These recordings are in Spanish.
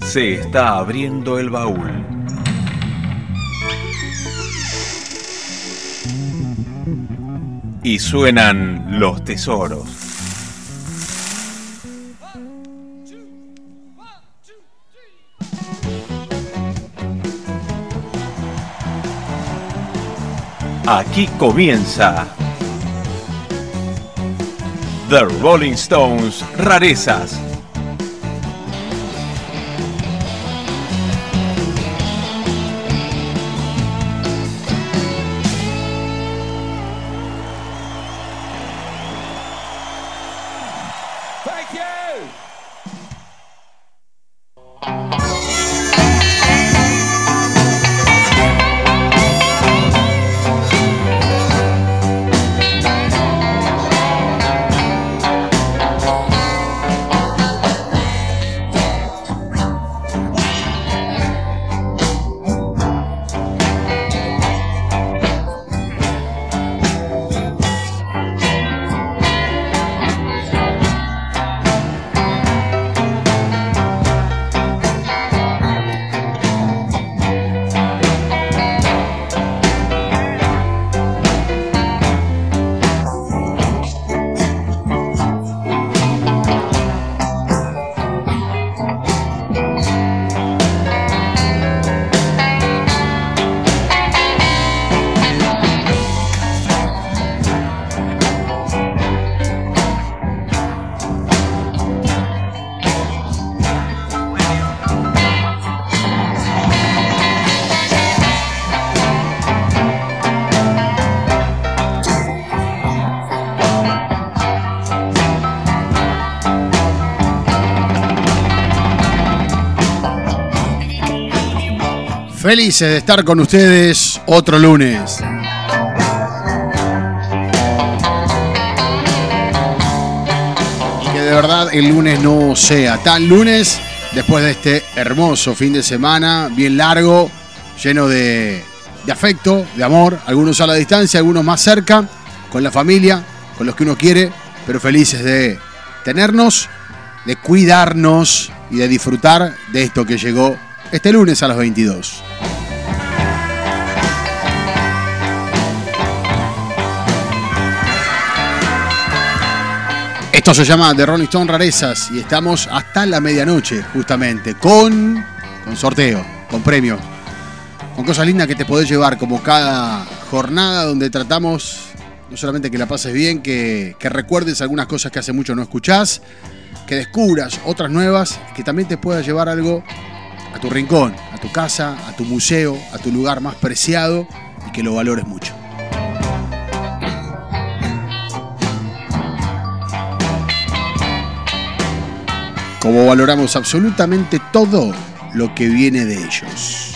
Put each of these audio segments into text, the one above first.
Se está abriendo el baúl. Y suenan los tesoros. Aquí comienza The Rolling Stones Rarezas. De estar con ustedes otro lunes. Y que de verdad el lunes no sea tan lunes después de este hermoso fin de semana, bien largo, lleno de, de afecto, de amor, algunos a la distancia, algunos más cerca, con la familia, con los que uno quiere, pero felices de tenernos, de cuidarnos y de disfrutar de esto que llegó este lunes a las 22. Esto se llama The Rolling Stone Rarezas y estamos hasta la medianoche, justamente, con, con sorteo, con premios, con cosas lindas que te podés llevar como cada jornada donde tratamos no solamente que la pases bien, que, que recuerdes algunas cosas que hace mucho no escuchás, que descubras otras nuevas, que también te puedas llevar algo a tu rincón, a tu casa, a tu museo, a tu lugar más preciado y que lo valores mucho. Como valoramos absolutamente todo lo que viene de ellos.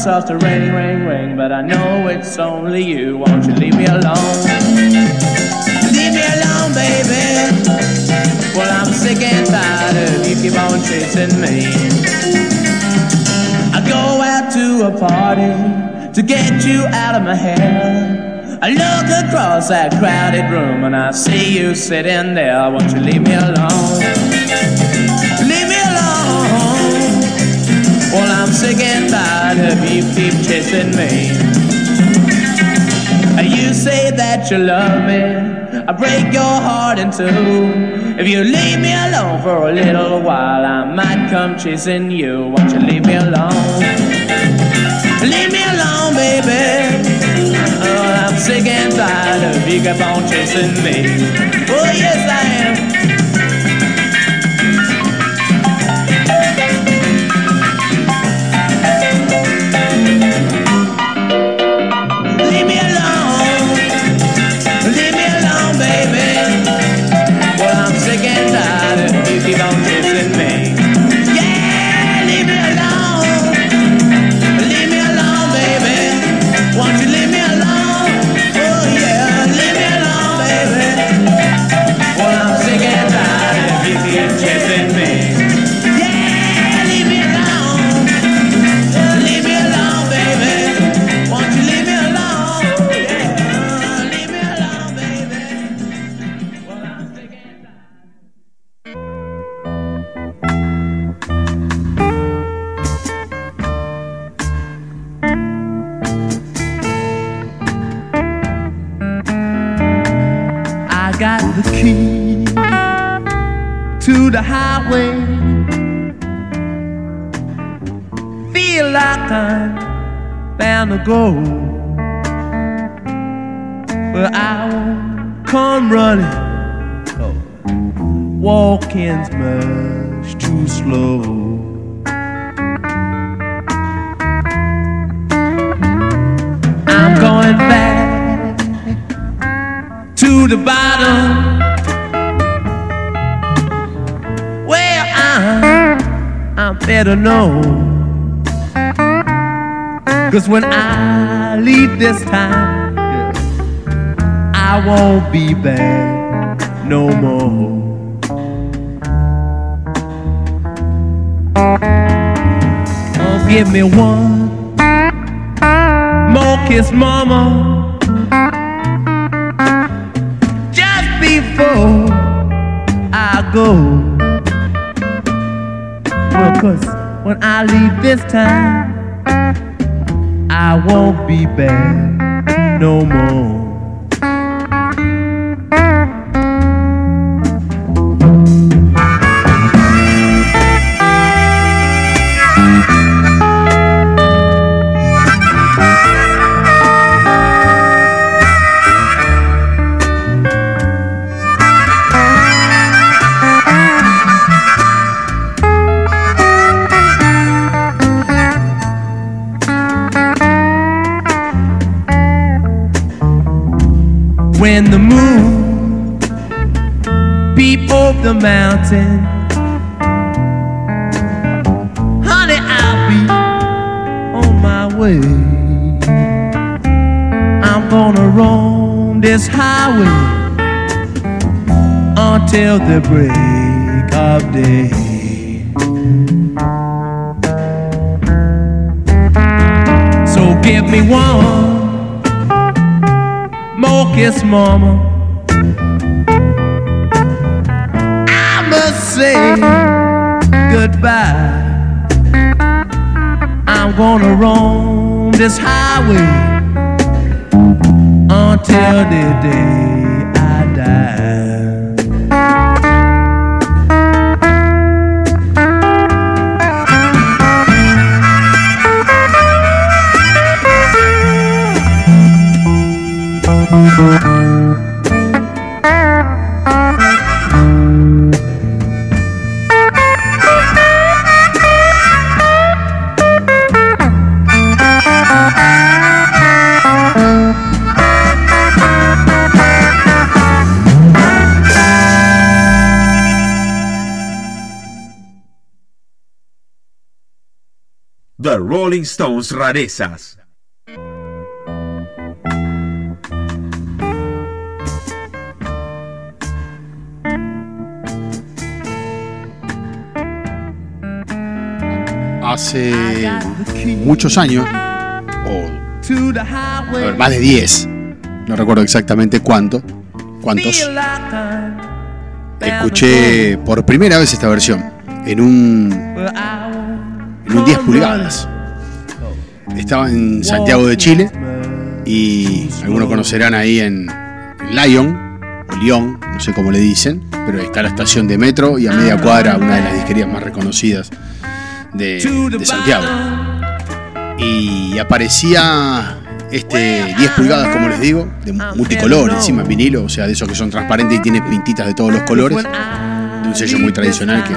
Starts to ring, ring, ring, but I know it's only you. Won't you leave me alone? Leave me alone, baby. Well, I'm sick and tired of you keep on chasing me. I go out to a party to get you out of my head. I look across that crowded room and I see you sitting there. Won't you leave me alone? Sick and tired of you keep chasing me. You say that you love me. I break your heart in two. If you leave me alone for a little while, I might come chasing you. Won't you leave me alone? Leave me alone, baby. Oh, I'm sick and tired of you keep on chasing me. Oh, yes, I am. When I leave this time, I won't be back no more. Oh, give me one more kiss, mama. Just before I go. Well, cause when I leave this time, I won't be back no more. Mountain. Honey, I'll be on my way. I'm gonna roam this highway until the break of day. So give me one more kiss, mama. say goodbye. I'm gonna roam this highway until the day I die. Thank you. Rarezas. Hace muchos años, o ver, más de 10, no recuerdo exactamente cuánto, cuántos, escuché por primera vez esta versión en un, en un 10 come pulgadas. Estaba en Santiago de Chile y algunos conocerán ahí en Lyon o Lyon, no sé cómo le dicen, pero está la estación de metro y a media cuadra una de las disquerías más reconocidas de, de Santiago. Y aparecía este 10 pulgadas, como les digo, de multicolor encima en vinilo, o sea, de esos que son transparentes y tiene pintitas de todos los colores, de un sello muy tradicional que,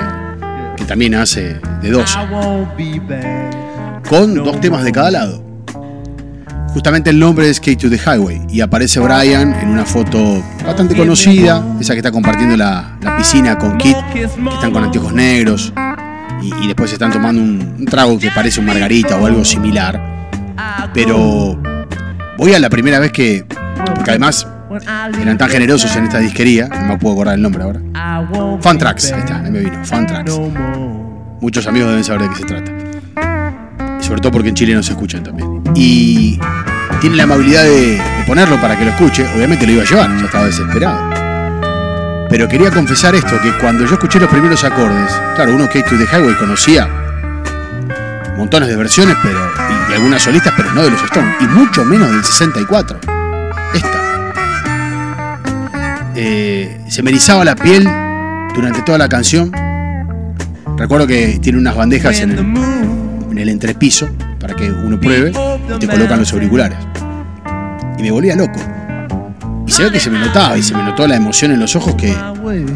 que también hace de 12. Con dos temas de cada lado. Justamente el nombre es Skate to the Highway y aparece Brian en una foto bastante conocida, esa que está compartiendo la, la piscina con Kit, que están con anteojos negros y, y después están tomando un, un trago que parece un margarita o algo similar. Pero voy a la primera vez que, porque además eran tan generosos en esta disquería, no me puedo acordar el nombre ahora. Fun Tracks, ahí está, ahí me vino, Fun Tracks. Muchos amigos deben saber de qué se trata. Todo porque en Chile no se escuchan también. Y tiene la amabilidad de, ponerlo para que lo escuche. Obviamente lo iba a llevar, ya estaba desesperado. Pero quería confesar esto, que cuando yo escuché los primeros acordes, claro, uno Kate to the Highway conocía montones de versiones, pero y algunas solistas, pero no de los Stones, y mucho menos del 64. Esta. Eh, se me erizaba la piel durante toda la canción. Recuerdo que tiene unas bandejas en el, en el entrepiso para que uno pruebe y te colocan los auriculares. Y me volvía loco. Y se ve que se me notaba y se me notó la emoción en los ojos que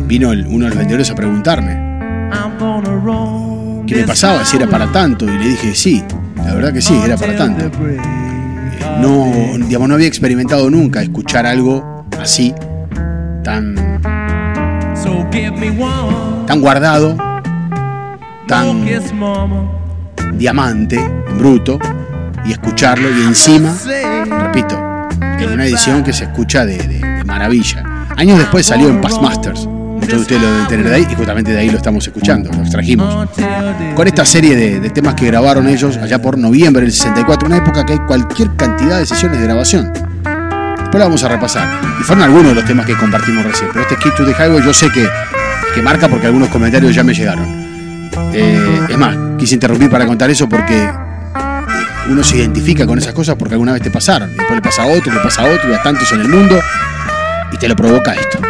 vino uno de los vendedores a preguntarme qué me pasaba, si era para tanto. Y le dije, sí, la verdad que sí, era para tanto. Eh, No, digamos, no había experimentado nunca escuchar algo así, tan, tan guardado, tan. Diamante, en bruto, y escucharlo y encima, repito, en una edición que se escucha de, maravilla. Años después salió en Past Masters. Muchos de ustedes lo deben tener de ahí y justamente de ahí lo estamos escuchando, lo extrajimos. Con esta serie de, temas que grabaron ellos allá por noviembre del 64, una época que hay cualquier cantidad de sesiones de grabación. Después la vamos a repasar. Y fueron algunos de los temas que compartimos recién. Pero este Kid to the Highway yo sé que, que marca porque algunos comentarios ya me llegaron. Eh, es más, quise interrumpir para contar eso porque uno se identifica con esas cosas porque alguna vez te pasaron. Después le pasa a otro, le pasa a otro, y a tantos en el mundo. Y te lo provoca esto.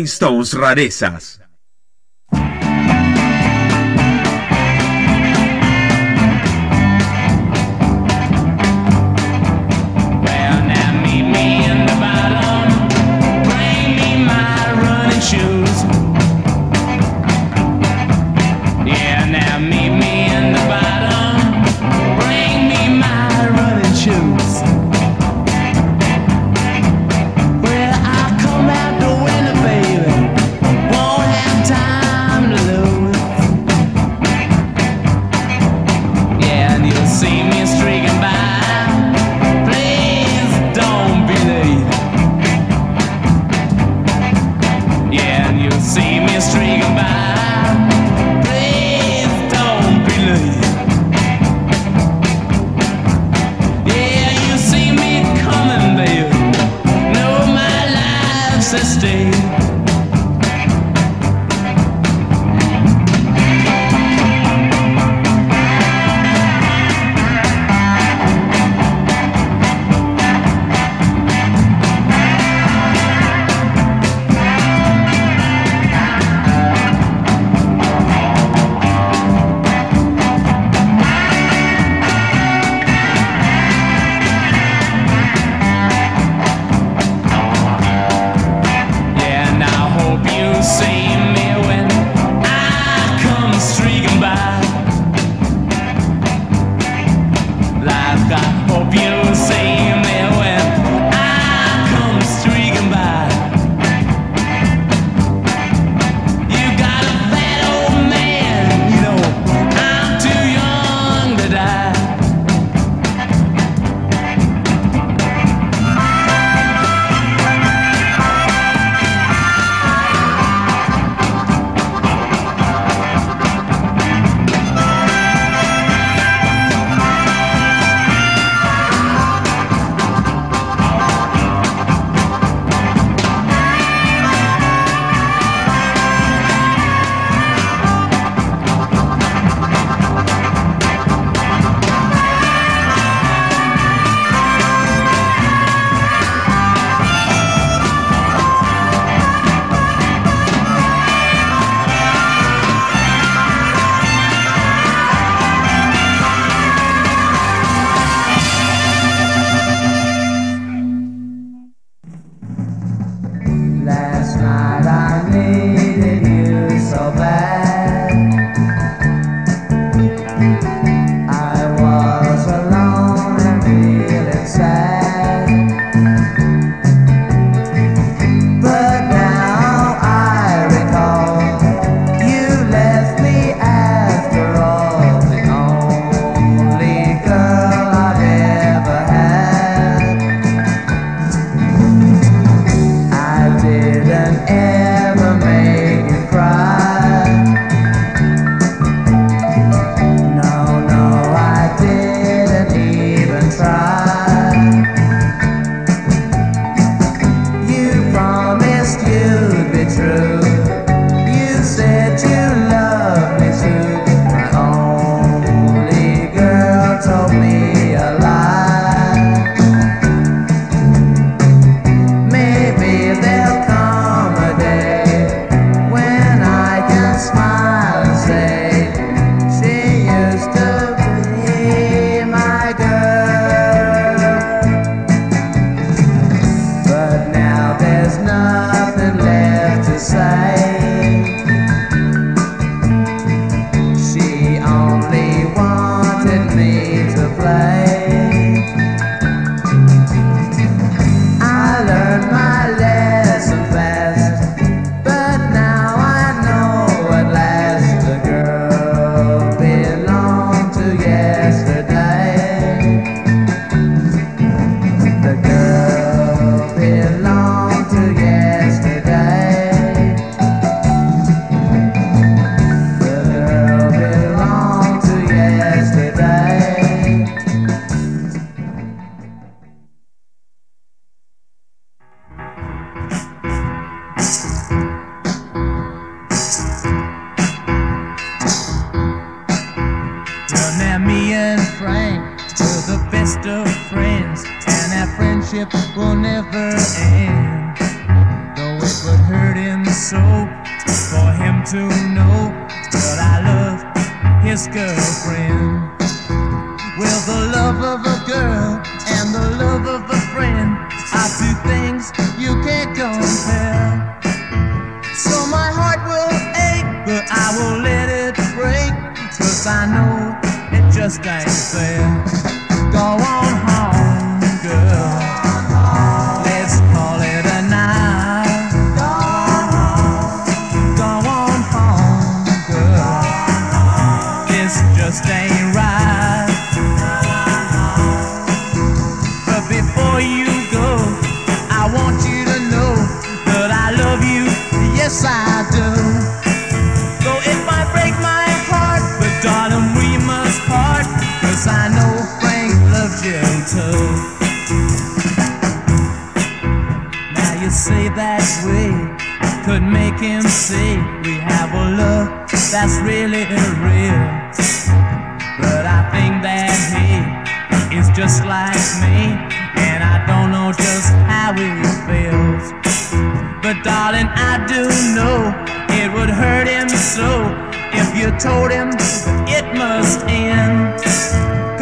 The Rolling Stones Rarezas.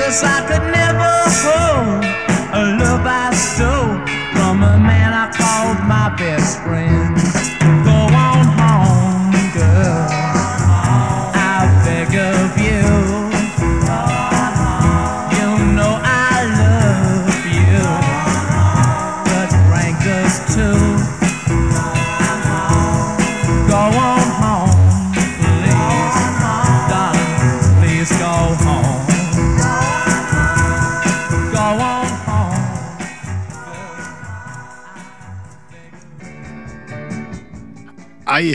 Cause I could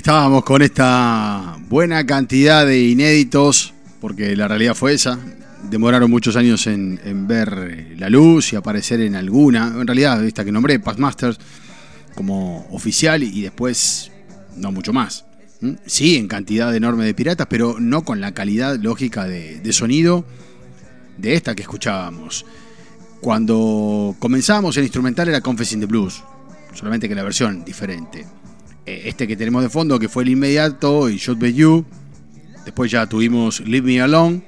estábamos con esta buena cantidad de inéditos, porque la realidad fue esa. Demoraron muchos años en, ver eh, la luz y aparecer en alguna. En realidad, esta que nombré, Masters, como oficial y después no mucho más. ¿Mm? Sí, en cantidad enorme de piratas, pero no con la calidad lógica de, de sonido de esta que escuchábamos. Cuando comenzábamos el instrumental era Confessing the Blues, solamente que la versión diferente. Eh, Este que tenemos de fondo, que fue el inmediato y Shot Be You. Después ya tuvimos Leave Me Alone.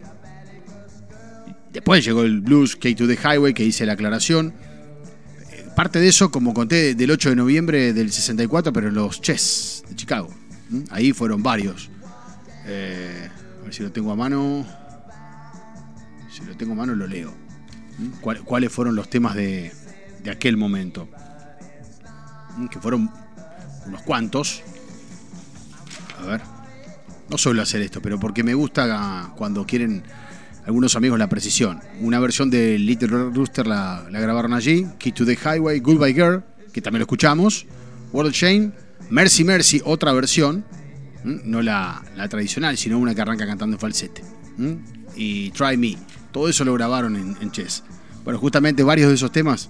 Después llegó el blues K to the Highway, que hice la aclaración. Eh, Parte de eso, como conté, del 8 de noviembre del 64, pero los Chess de Chicago. Ahí fueron varios. Eh, a ver si lo tengo a mano. Si lo tengo a mano, lo leo. ¿Cuál- ¿Cuáles fueron los temas de, de aquel momento? Que fueron unos cuantos. A ver. No suelo hacer esto, pero porque me gusta cuando quieren algunos amigos la precisión. Una versión de Little Rooster la, grabaron allí. Key to the Highway, Goodbye Girl, que también lo escuchamos. World Shame, Mercy Mercy, otra versión. No la, la tradicional, sino una que arranca cantando en falsete. Y Try Me. Todo eso lo grabaron en, Chess. Bueno, justamente varios de esos temas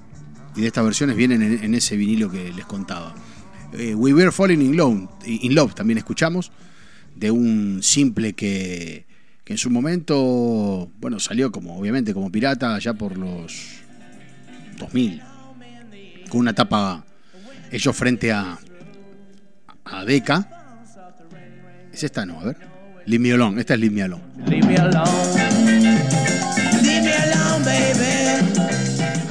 y de estas versiones vienen en, en ese vinilo que les contaba. Eh, We Were Falling in Love, in Love también escuchamos, de un simple que, que en su momento, bueno, salió como, obviamente, como pirata allá por los 2000, con una tapa, ellos frente a, a Deca. Es esta, no, a ver. Leave Me Alone, esta es Leave Me Alone. Leave me alone. Leave me alone, baby.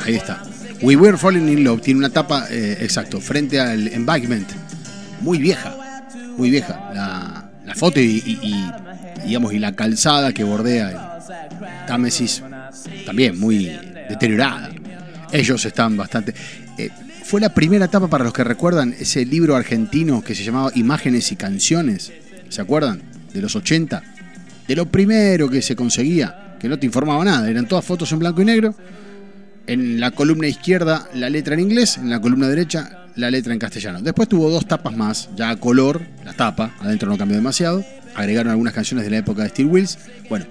Ahí está. We Were Falling in Love tiene una tapa, eh, exacto, frente al Embankment, muy vieja. muy vieja la, la foto y, y- digamos, y la calzada que bordea el Támesis también muy deteriorada. Ellos están bastante... eh, fue la primera etapa para los que recuerdan ese libro argentino que se llamaba Imágenes y Canciones. ¿Se acuerdan? De los 80. De lo primero que se conseguía, que no te informaba nada, eran todas fotos en blanco y negro. En la columna izquierda la letra en inglés, en la columna derecha la letra en castellano. Después tuvo dos tapas más, ya a color, la tapa, adentro no cambió demasiado. Agregaron algunas canciones de la época de Steel Wheels. Bueno,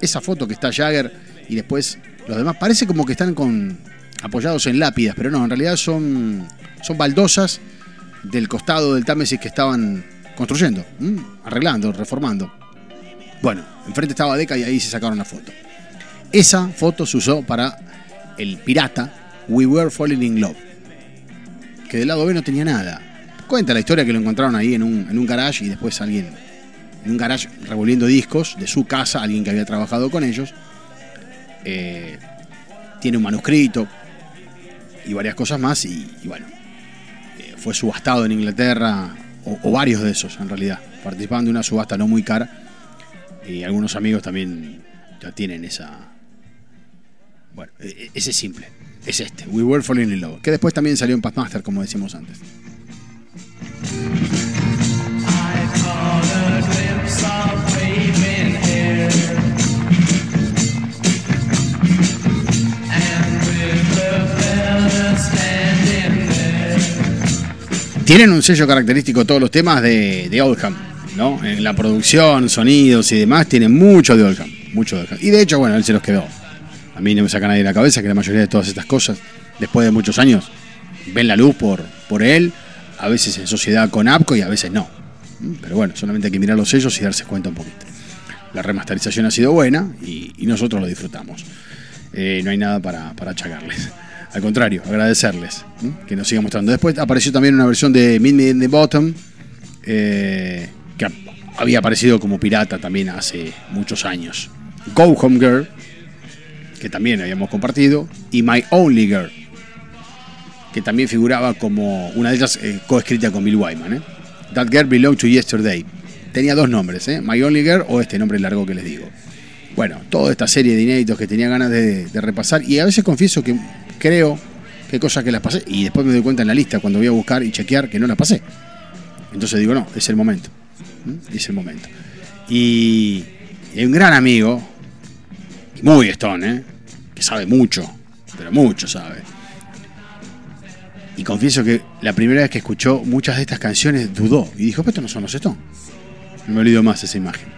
esa foto que está Jagger y después los demás, parece como que están con apoyados en lápidas, pero no, en realidad son, son baldosas del costado del Támesis que estaban construyendo, arreglando, reformando. Bueno, enfrente estaba Deca y ahí se sacaron la foto. Esa foto se usó para el pirata We Were Falling in Love, que del lado B no tenía nada. Cuenta la historia que lo encontraron ahí en un, en un garage y después alguien, en un garage revolviendo discos de su casa, alguien que había trabajado con ellos. Eh, tiene un manuscrito y varias cosas más y, bueno, eh, fue subastado en Inglaterra, o, o varios de esos en realidad, participaban de una subasta no muy cara y algunos amigos también ya tienen esa... Bueno, e- e- ese es simple, es este, We Were Falling in Love, que después también salió en Pathmaster, como decimos antes. Tienen un sello característico todos los temas de, de Oldham, ¿no? En la producción, sonidos y demás, tienen mucho de Oldham, mucho de Oldham. Y de hecho, bueno, él se los quedó. A mí no me saca nadie de la cabeza que la mayoría de todas estas cosas, después de muchos años, ven la luz por, por él, a veces en sociedad con APCO y a veces no. Pero bueno, solamente hay que mirar los sellos y darse cuenta un poquito. La remasterización ha sido buena y, nosotros lo disfrutamos. Eh, no hay nada para, para achacarles. Al contrario, agradecerles que nos sigan mostrando. Después apareció también una versión de Meet Me in the Bottom, eh, que ha- había aparecido como pirata también hace muchos años. Go Home Girl, que también habíamos compartido, y My Only Girl, que también figuraba como una de ellas eh, coescrita con Bill Wyman. ¿eh? That Girl Belonged to Yesterday. Tenía dos nombres, ¿eh? My Only Girl o este nombre largo que les digo. Bueno, toda esta serie de inéditos que tenía ganas de, repasar y a veces confieso que creo que cosas que las pasé y después me doy cuenta en la lista cuando voy a buscar y chequear que no las pasé. Entonces digo, no, es el momento. Es el momento. Y, y un gran amigo, muy Stone, ¿eh? Que sabe mucho, pero mucho sabe. Y confieso que la primera vez que escuchó muchas de estas canciones dudó y dijo, pero estos no son los Stone. No me olvido más esa imagen.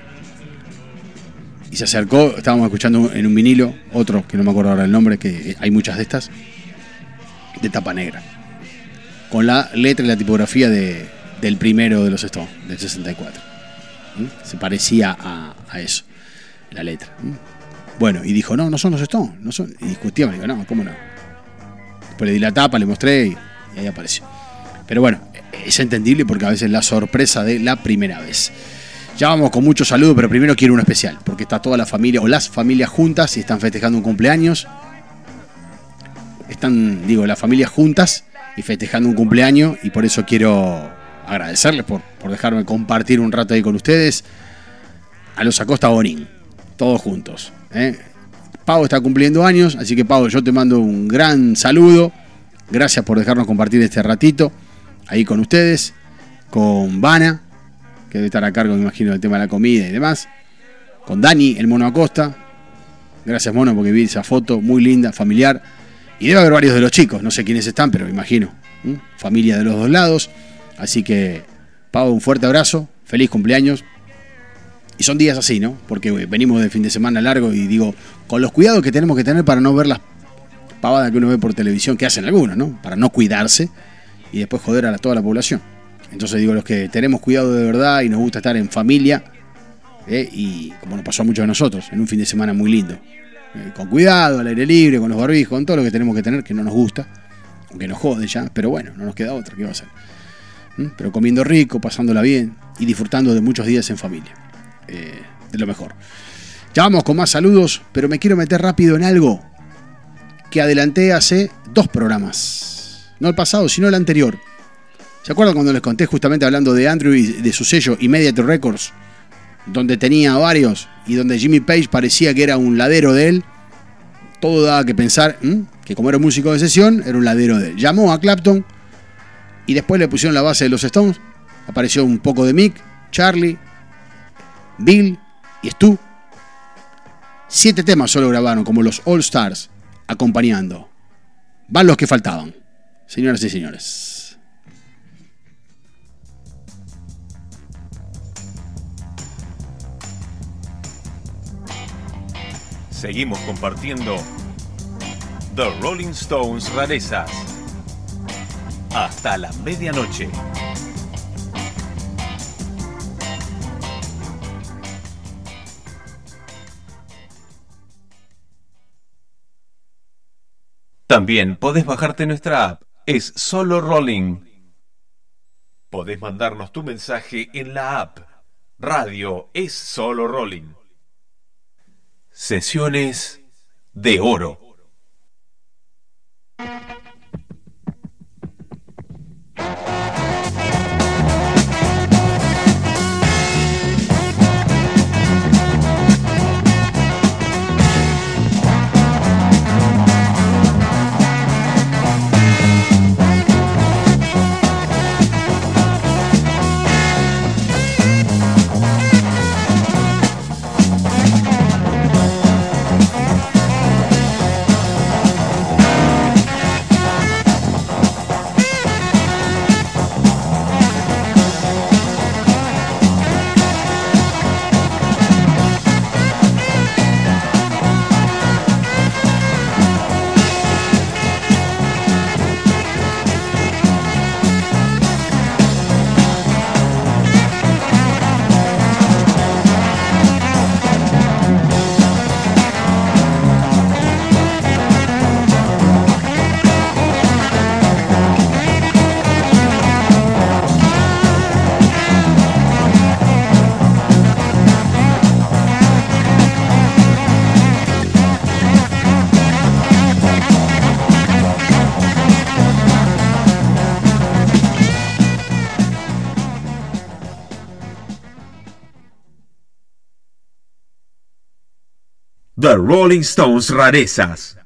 Y se acercó, estábamos escuchando en un vinilo, otro que no me acuerdo ahora el nombre, que hay muchas de estas, de tapa negra. Con la letra y la tipografía de, del primero de los Stones, del 64. ¿Mm? Se parecía a, a eso, la letra. ¿Mm? Bueno, y dijo, no, no son los Stones, no son. Y discutíamos, digo, no, ¿cómo no? Después le di la tapa, le mostré y, ahí apareció. Pero bueno, es entendible porque a veces la sorpresa de la primera vez. Ya vamos con muchos saludos, pero primero quiero uno especial, porque está toda la familia o las familias juntas y están festejando un cumpleaños. Están, digo, las familias juntas y festejando un cumpleaños y por eso quiero agradecerles por, por dejarme compartir un rato ahí con ustedes. A los Acosta Bonín, todos juntos. ¿Eh? Pau está cumpliendo años, así que Pau, yo te mando un gran saludo. Gracias por dejarnos compartir este ratito ahí con ustedes, con Vana, que debe estar a cargo, me imagino, del tema de la comida y demás. Con Dani, el mono Acosta. Gracias, mono, porque vi esa foto muy linda, familiar. Y debe haber varios de los chicos, no sé quiénes están, pero me imagino. Familia de los dos lados. Así que, Pau, un fuerte abrazo, feliz cumpleaños. Y son días así, ¿no? Porque eh, venimos de fin de semana largo y digo, con los cuidados que tenemos que tener para no ver las pavadas que uno ve por televisión, que hacen algunos, ¿no? Para no cuidarse y después joder a toda la población. Entonces digo, los que tenemos cuidado de verdad y nos gusta estar en familia, ¿eh? y como nos pasó a muchos de nosotros, en un fin de semana muy lindo. Eh, con cuidado, al aire libre, con los barbijos, con todo lo que tenemos que tener, que no nos gusta, aunque nos jode ya, pero bueno, no nos queda otra, ¿qué va a hacer? ¿Mm? Pero comiendo rico, pasándola bien y disfrutando de muchos días en familia. Eh, de lo mejor. Ya vamos con más saludos, pero me quiero meter rápido en algo que adelanté hace dos programas. No el pasado, sino el anterior. ¿Se acuerdan cuando les conté justamente hablando de Andrew y de su sello Immediate Records? Donde tenía varios y donde Jimmy Page parecía que era un ladero de él. Todo daba que pensar que como era músico de sesión, era un ladero de él. Llamó a Clapton y después le pusieron la base de los Stones. Apareció un poco de Mick, Charlie, Bill y Stu. Siete temas solo grabaron como los All Stars acompañando. Van los que faltaban. Señoras y señores. Seguimos compartiendo The Rolling Stones rarezas. Hasta la medianoche. También podés bajarte nuestra app. Es solo Rolling. Podés mandarnos tu mensaje en la app. Radio es solo Rolling. Sesiones de oro. The Rolling Stones rarezas.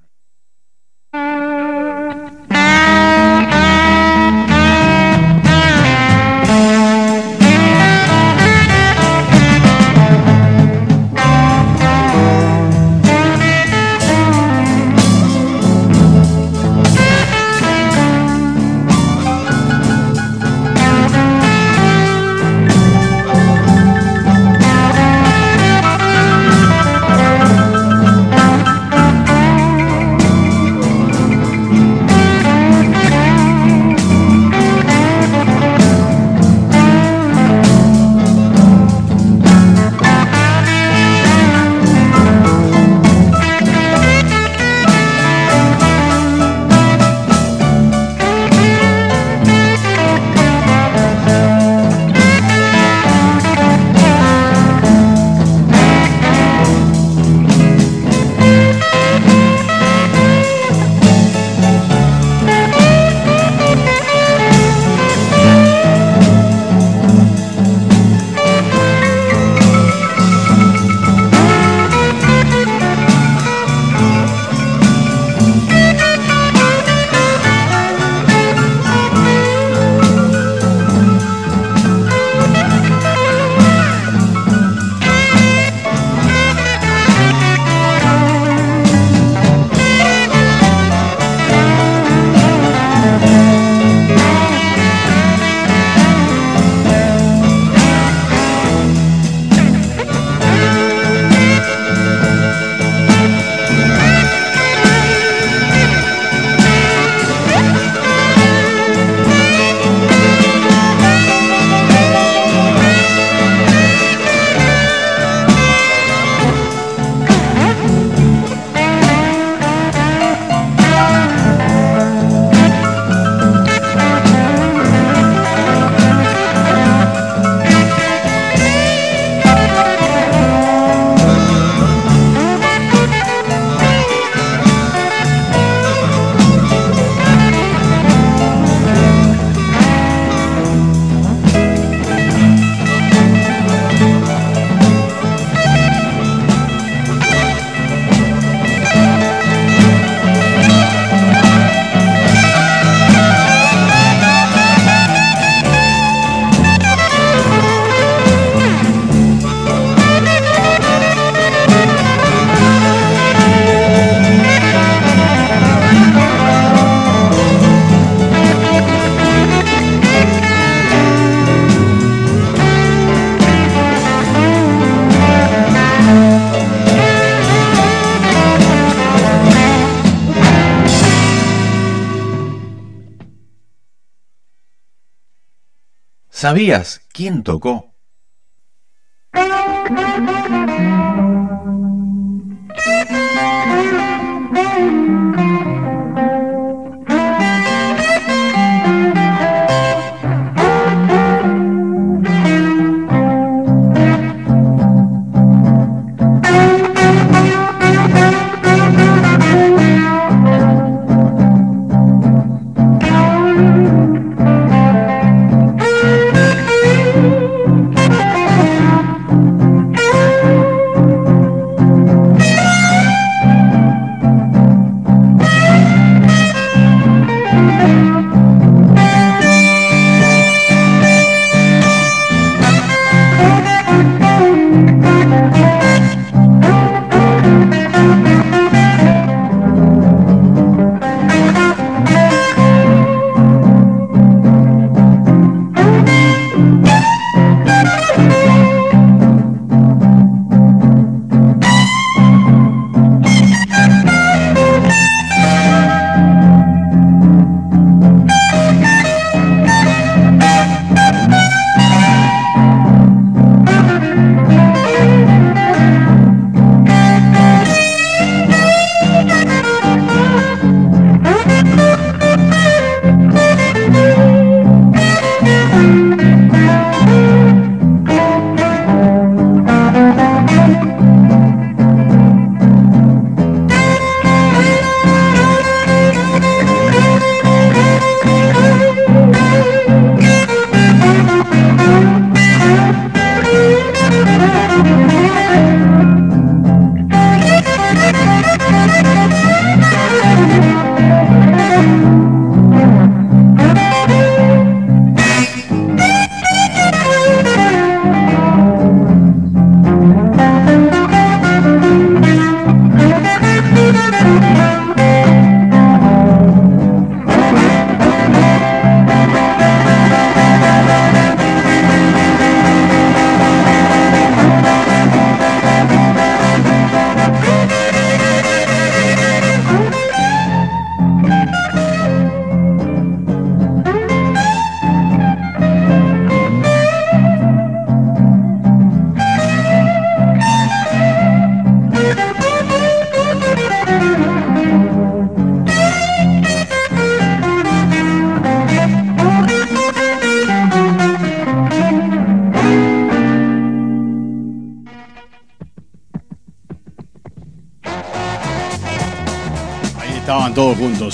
¿Sabías quién tocó?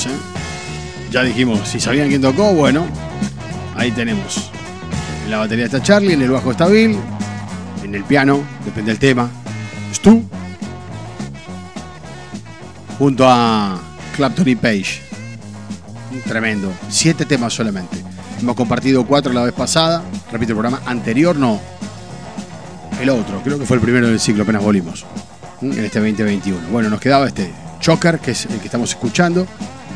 ¿Eh? Ya dijimos, si sabían quién tocó, bueno, ahí tenemos. En la batería está Charlie, en el bajo está Bill, en el piano, depende del tema, Stu, junto a Clapton y Page. Tremendo. Siete temas solamente. Hemos compartido cuatro la vez pasada. Repito, el programa anterior no. El otro, creo que fue el primero del ciclo, apenas volvimos. En este 2021. Bueno, nos quedaba este Choker, que es el que estamos escuchando.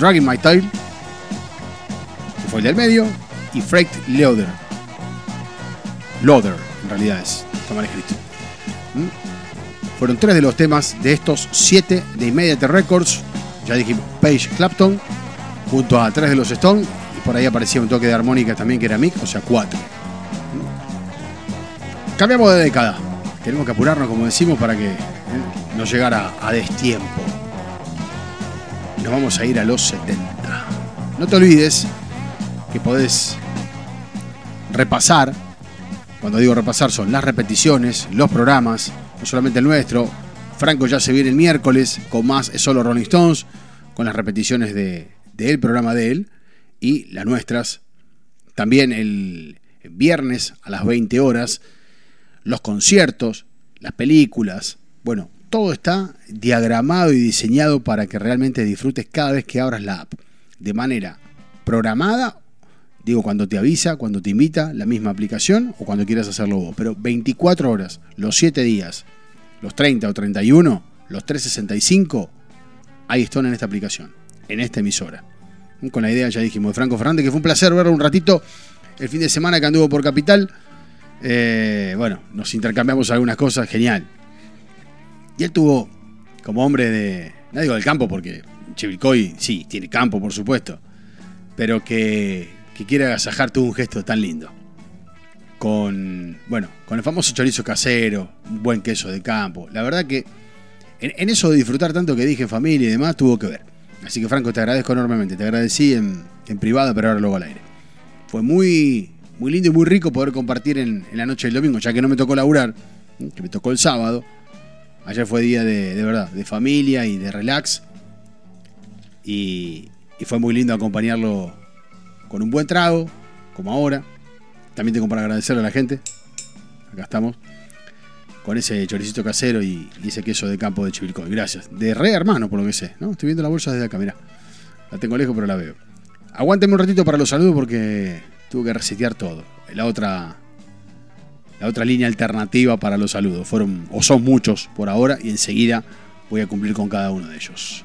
Dragging My Tail, que fue el del medio. Y Freight Loader. Loader, en realidad es. Está mal escrito. ¿Mm? Fueron tres de los temas de estos siete de Immediate Records. Ya dijimos, Page Clapton, junto a tres de los Stone. Y por ahí aparecía un toque de armónica también que era Mick, o sea, cuatro. ¿Mm? Cambiamos de década. Tenemos que apurarnos, como decimos, para que ¿eh? no llegara a destiempo. Vamos a ir a los 70. No te olvides que podés repasar, cuando digo repasar son las repeticiones, los programas, no solamente el nuestro. Franco ya se viene el miércoles con más Es Solo Rolling Stones, con las repeticiones de, del programa de él y las nuestras. También el viernes a las 20 horas, los conciertos, las películas, bueno, todo está diagramado y diseñado para que realmente disfrutes cada vez que abras la app. De manera programada, digo cuando te avisa, cuando te invita, la misma aplicación o cuando quieras hacerlo vos. Pero 24 horas, los 7 días, los 30 o 31, los 365, ahí están en esta aplicación, en esta emisora. Con la idea, ya dijimos, de Franco Fernández, que fue un placer verlo un ratito el fin de semana que anduvo por Capital. Eh, bueno, nos intercambiamos algunas cosas, genial. Y él tuvo, como hombre de. No digo del campo, porque Chivilcoy sí, tiene campo, por supuesto. Pero que, que quiere agasajar tuvo un gesto tan lindo. con, bueno, con el famoso chorizo casero, un buen queso de campo. La verdad que en, eso de disfrutar tanto que dije en familia y demás, tuvo que ver. Así que Franco, te agradezco enormemente. Te agradecí en, en privado, pero ahora luego al aire. Fue muy, muy lindo y muy rico poder compartir en, en la noche del domingo, ya que no me tocó laburar, que me tocó el sábado. Ayer fue día de, de verdad, de familia y de relax. Y, y fue muy lindo acompañarlo con un buen trago, como ahora. También tengo para agradecerle a la gente. Acá estamos. Con ese choricito casero y, y ese queso de campo de Chivilcoy. Gracias. De re hermano, por lo que sé. ¿no? Estoy viendo la bolsa desde acá, mirá. La tengo lejos, pero la veo. Aguánteme un ratito para los saludos porque tuve que resetear todo. La otra, la otra línea alternativa para los saludos. Fueron, o son muchos por ahora, y enseguida voy a cumplir con cada uno de ellos.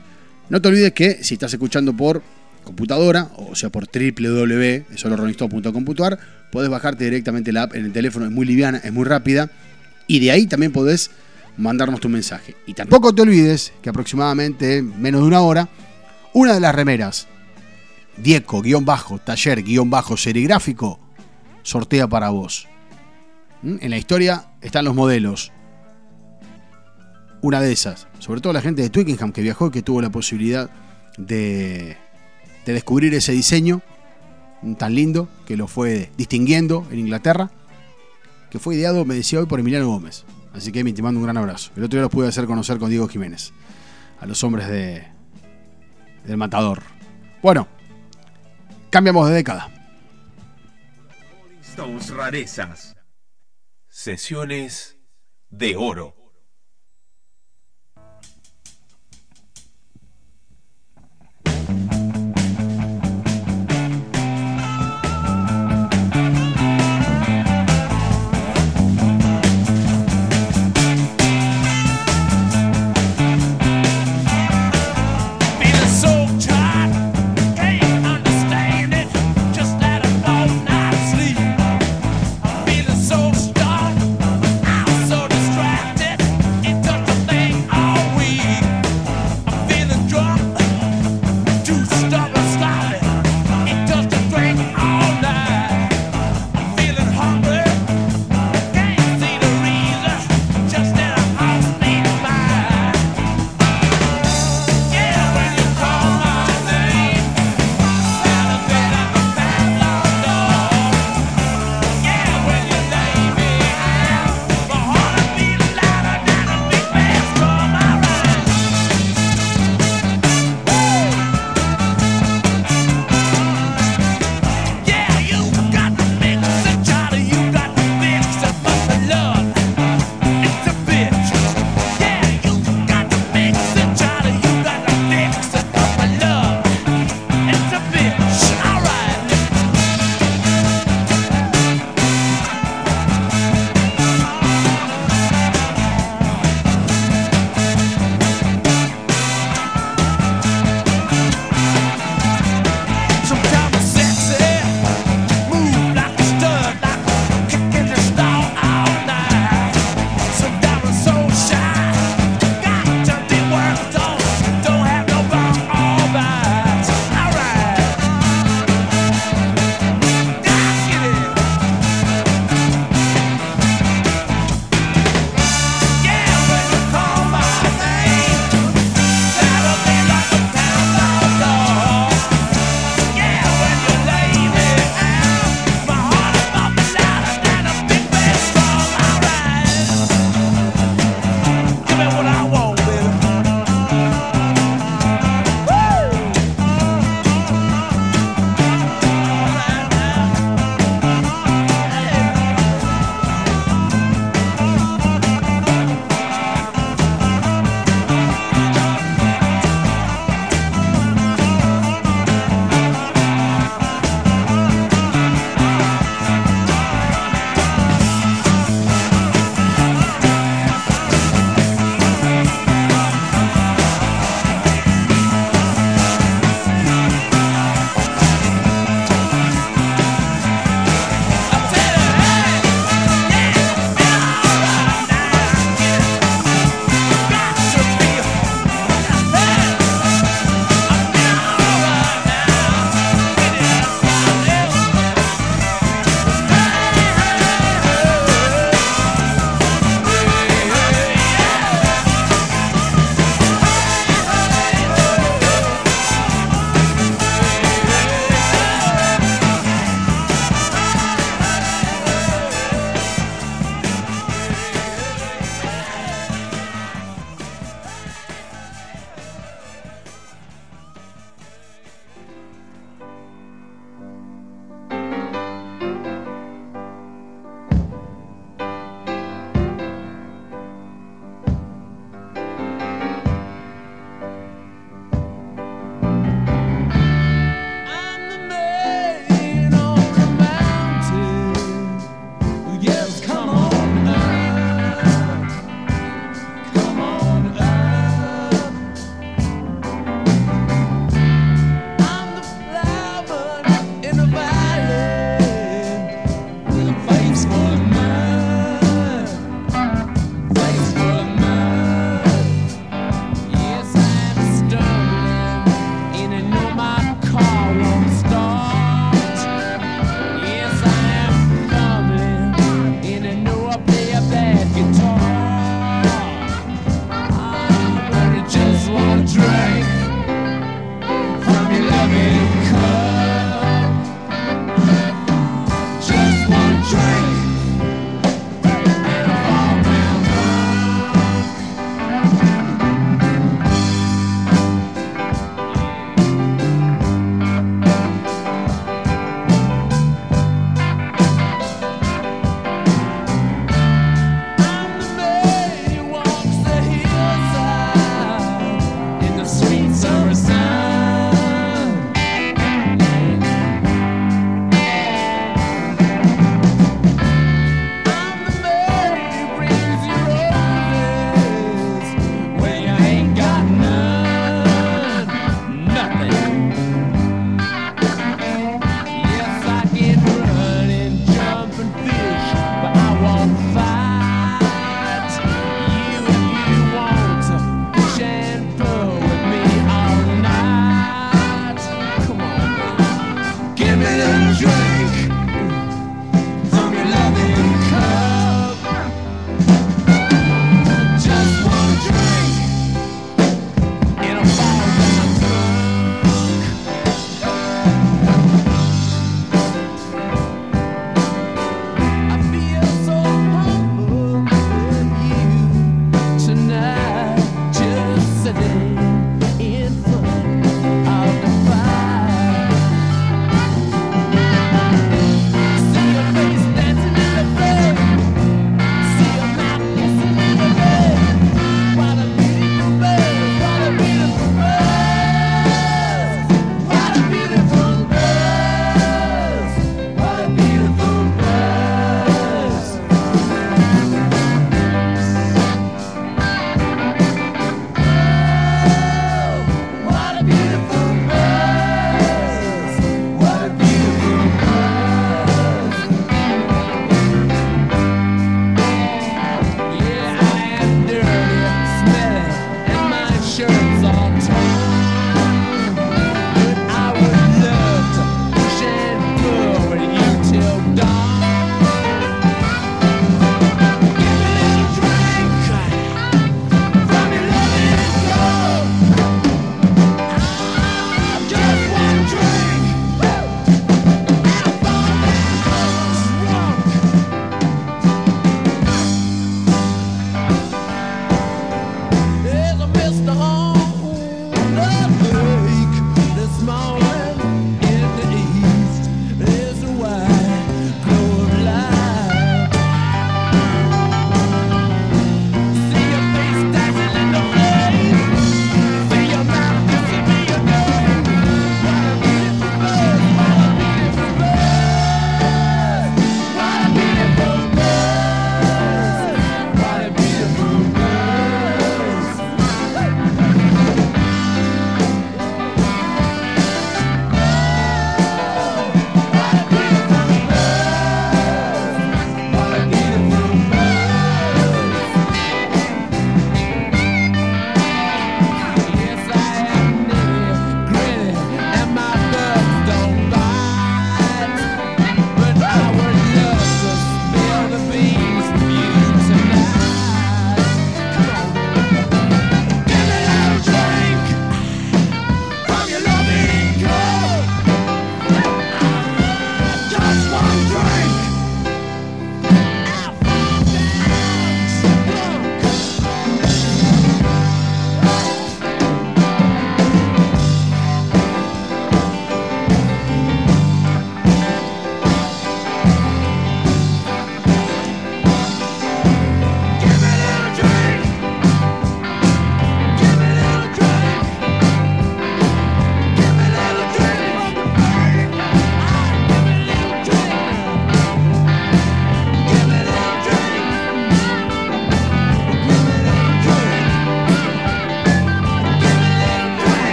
No te olvides que si estás escuchando por computadora, o sea por www.solorolingstone.com.ar, podés bajarte directamente la app en el teléfono, es muy liviana, es muy rápida, y de ahí también podés mandarnos tu mensaje. Y tampoco te olvides que aproximadamente en menos de una hora, una de las remeras, Dieco-taller-serigráfico, sortea para vos. ¿Mm? En la historia están los modelos. Una de esas, sobre todo la gente de Twickenham que viajó y que tuvo la posibilidad de, de descubrir ese diseño tan lindo que lo fue distinguiendo en Inglaterra, que fue ideado, me decía hoy, por Emiliano Gómez. Así que te mando un gran abrazo. El otro día los pude hacer conocer con Diego Jiménez, a los hombres de, del Matador. Bueno, cambiamos de década. Rarezas. Sesiones de oro.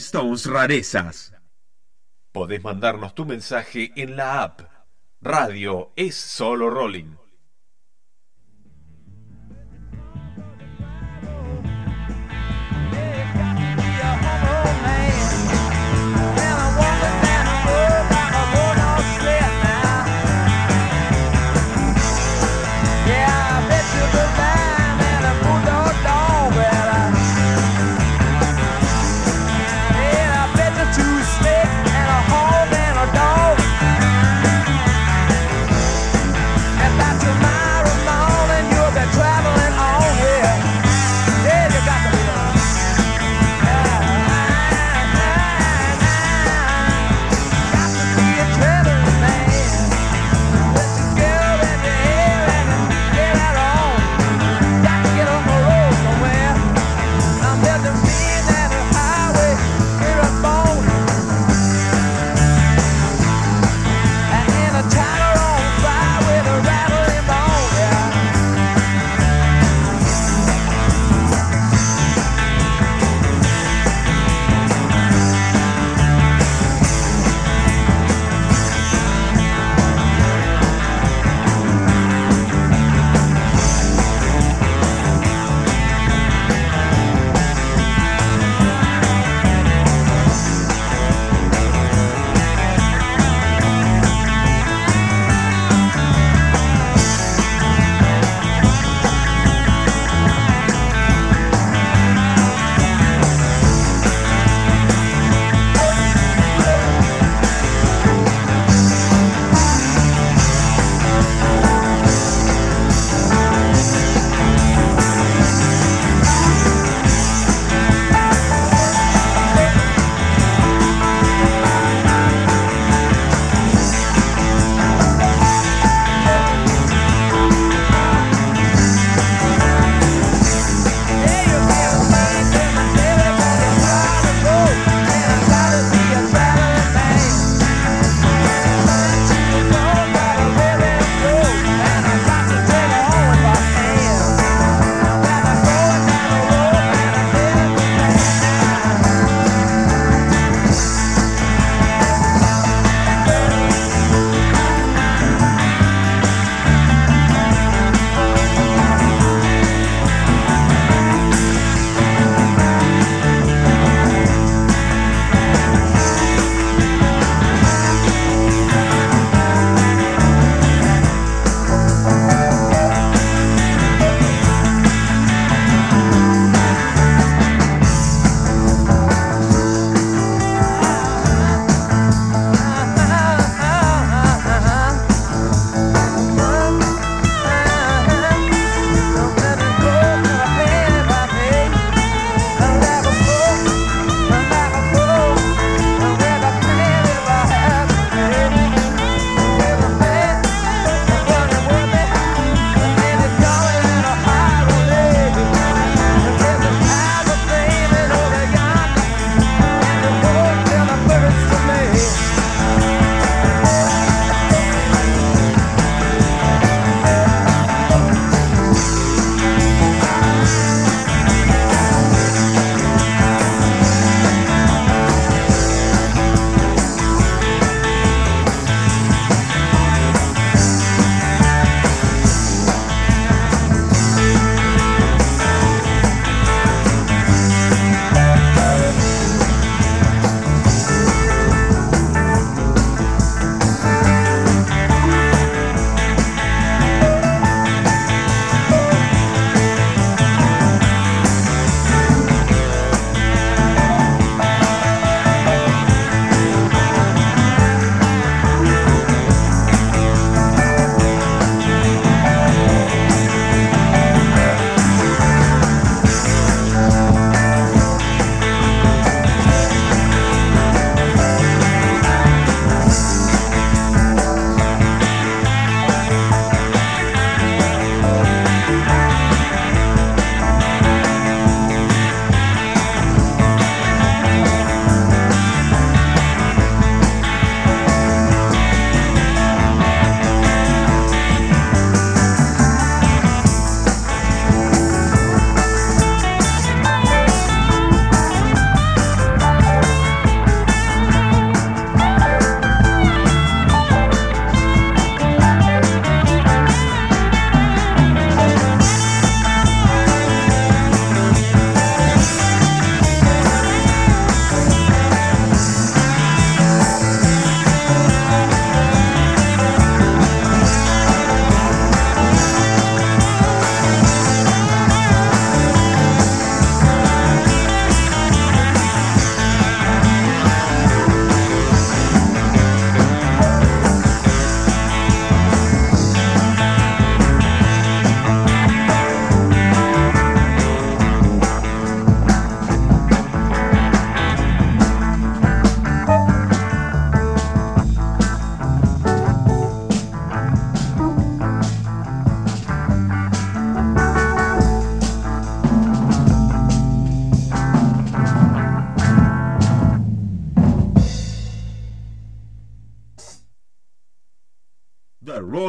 Rolling Rarezas. Podés mandarnos tu mensaje en la app. Radio es solo Rolling.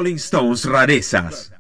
Rolling Stones Rarezas.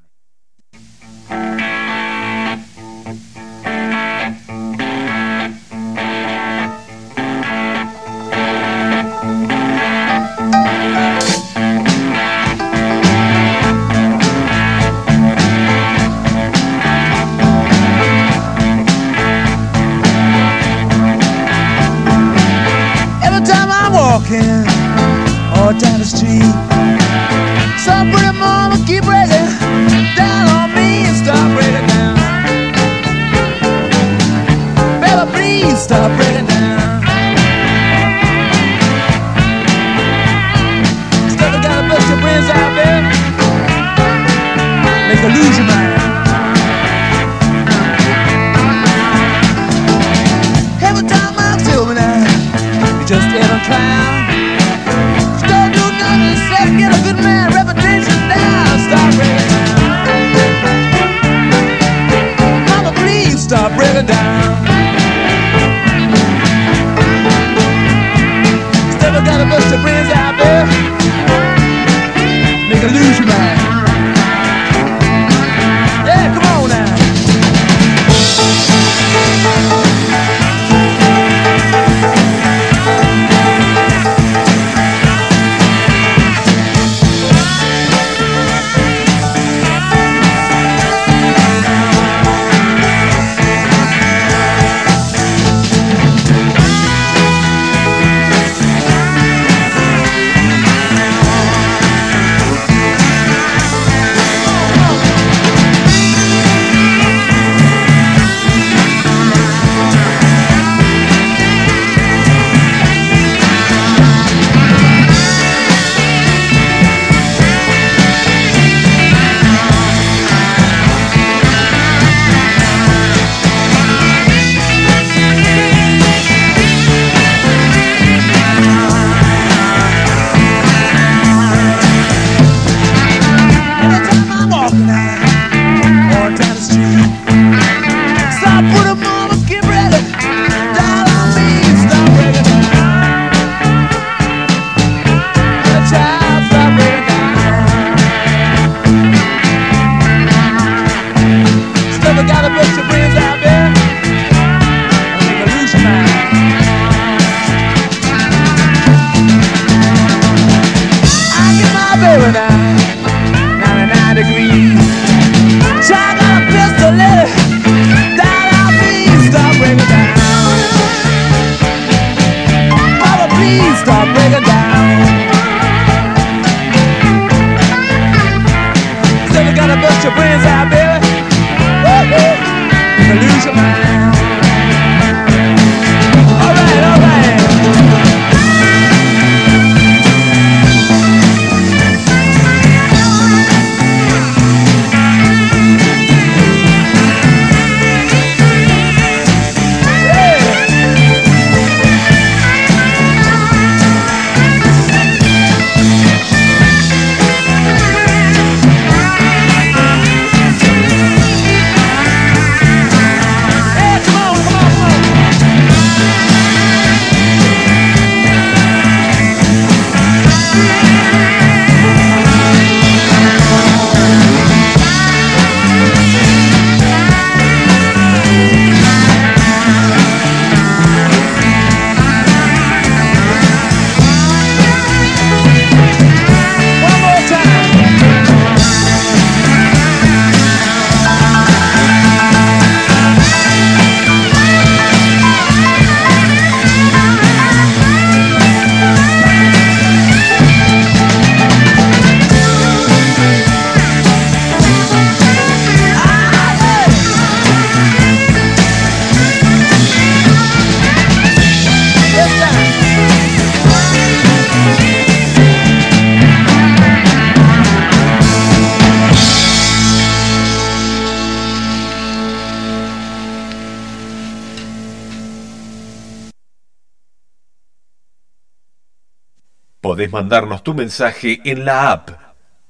mandarnos tu mensaje en la app.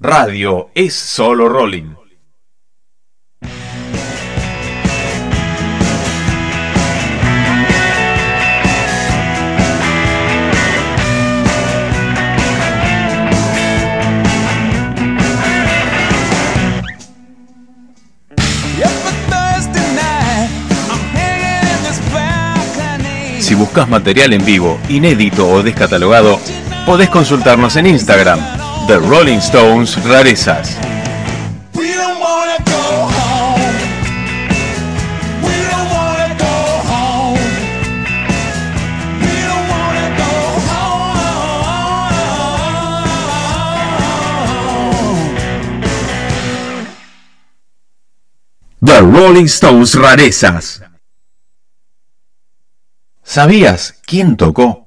Radio es solo rolling. Si buscas material en vivo, inédito o descatalogado, podés consultarnos en Instagram, The Rolling Stones Rarezas. The Rolling Stones Rarezas. ¿Sabías quién tocó?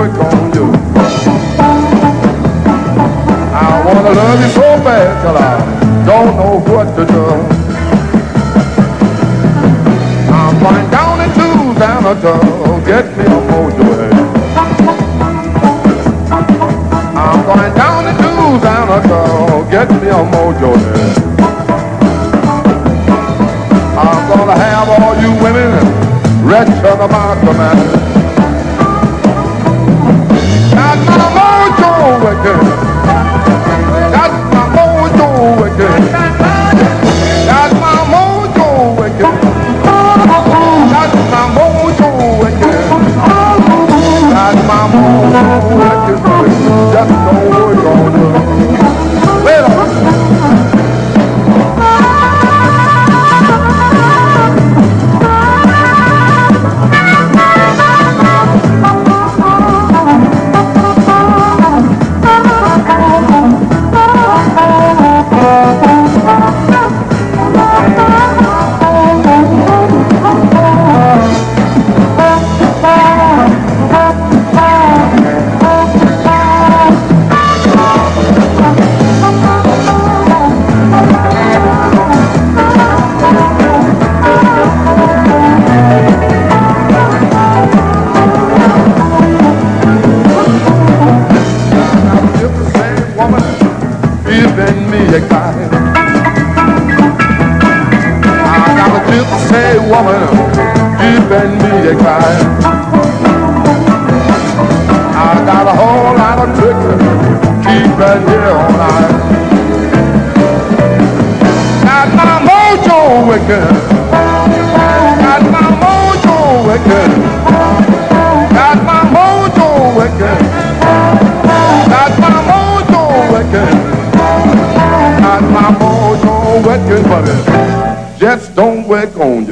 Love you so bad till I don't know what to do. I'm going down into down to get me a mojo. I'm going down the news down a girl, get me a mojo. I'm gonna have all you women rich on the man. Got my mojo wicked. It Just don't work on giving me. I got a whole lot of tricks keeping here all night. Got my mojo wicked. Got my mojo wicked. Got my mojo wicked. Got my mojo wicked. Got my mojo wicked, but it just don't work on you.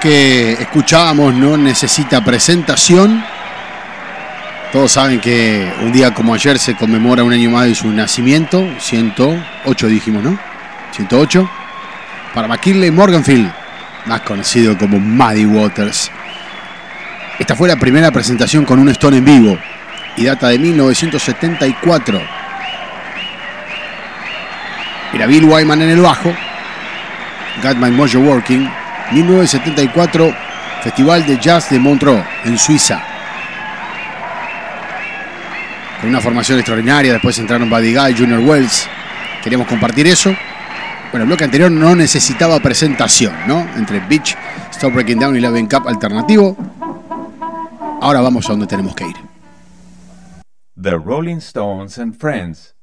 Que escuchábamos no necesita presentación. Todos saben que un día como ayer se conmemora un año más de su nacimiento. 108 dijimos, ¿no? 108. Para McKinley Morganfield, más conocido como Muddy Waters. Esta fue la primera presentación con un Stone en vivo y data de 1974. Era Bill Wyman en el bajo, Got My Mojo Working, 1974, Festival de Jazz de Montreux, en Suiza. Con una formación extraordinaria, después entraron Buddy Guy, Junior Wells. Queríamos compartir eso. Bueno, el bloque anterior no necesitaba presentación, ¿no? Entre Beach, Stop Breaking Down y Love Cup alternativo. Ahora vamos a donde tenemos que ir. The Rolling Stones and Friends.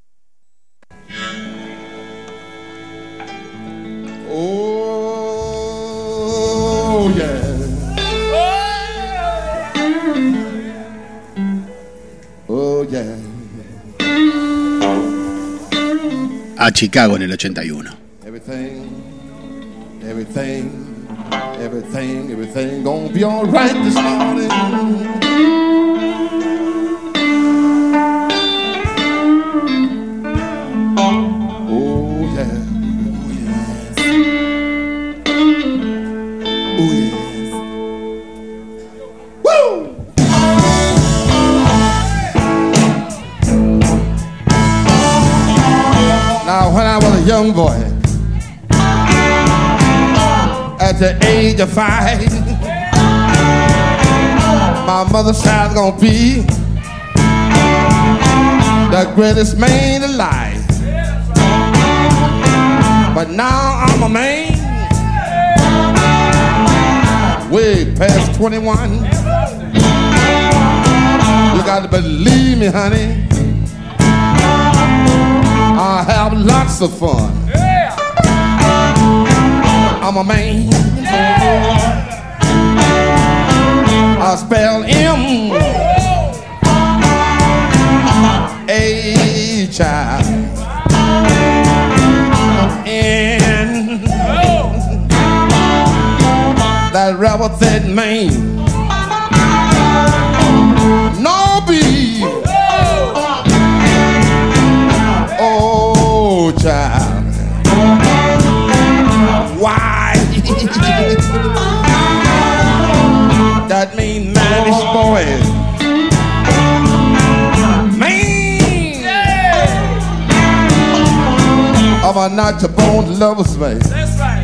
Chicago en el 81. Everything, everything, everything, everything gonna be alright this morning. Five. My mother's child gonna be the greatest man alive. But now I'm a man way past 21. You got to believe me, honey. I have lots of fun. I'm a man. I spell M A child. And that rebel that man. That mean manish boy. Man. I'm a not your bone lover's man. That's right.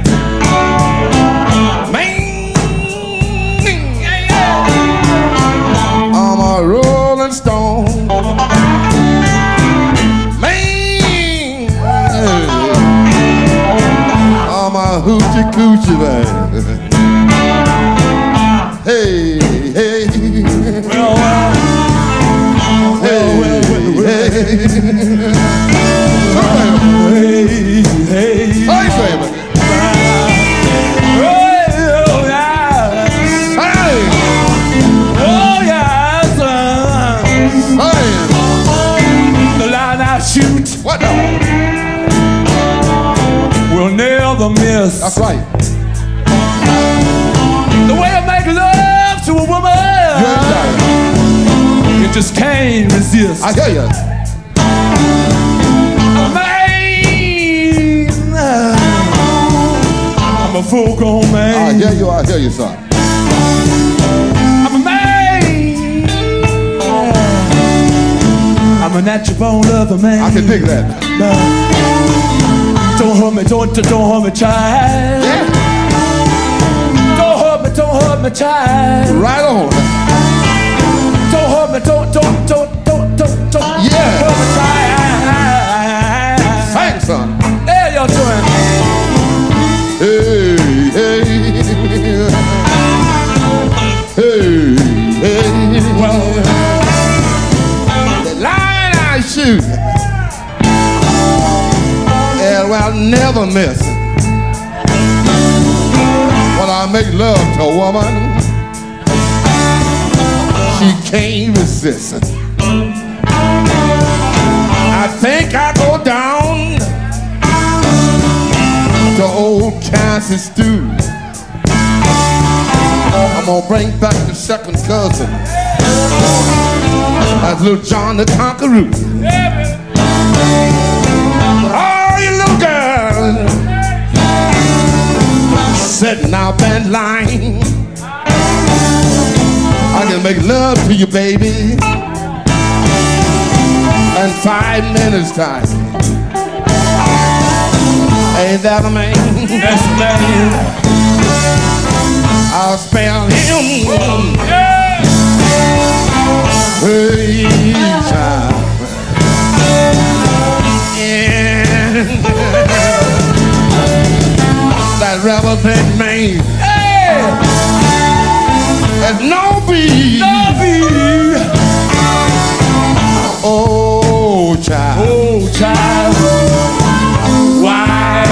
food today. I hear you. I'm a man, I'm a full grown man. I hear you. I hear you, son. I'm a man. I'm a natural born lover man. I can dig that. Don't hurt me, don't, don't hurt me, child. Yeah. Don't hurt me, don't hurt me, child. Right on. Miss. When I make love to a woman, she can't resist. I think I go down to old Kansas stew. I'm gonna bring back the second cousin. That's little John the Conqueror. Sitting out that line. I can make love to you, baby, in five minutes time. Ain't that a man? that's a man. I'll spell him. Yeah. Hey, child. Rather than me. Hey! And no be, No be. Oh, child. Oh, child. Why?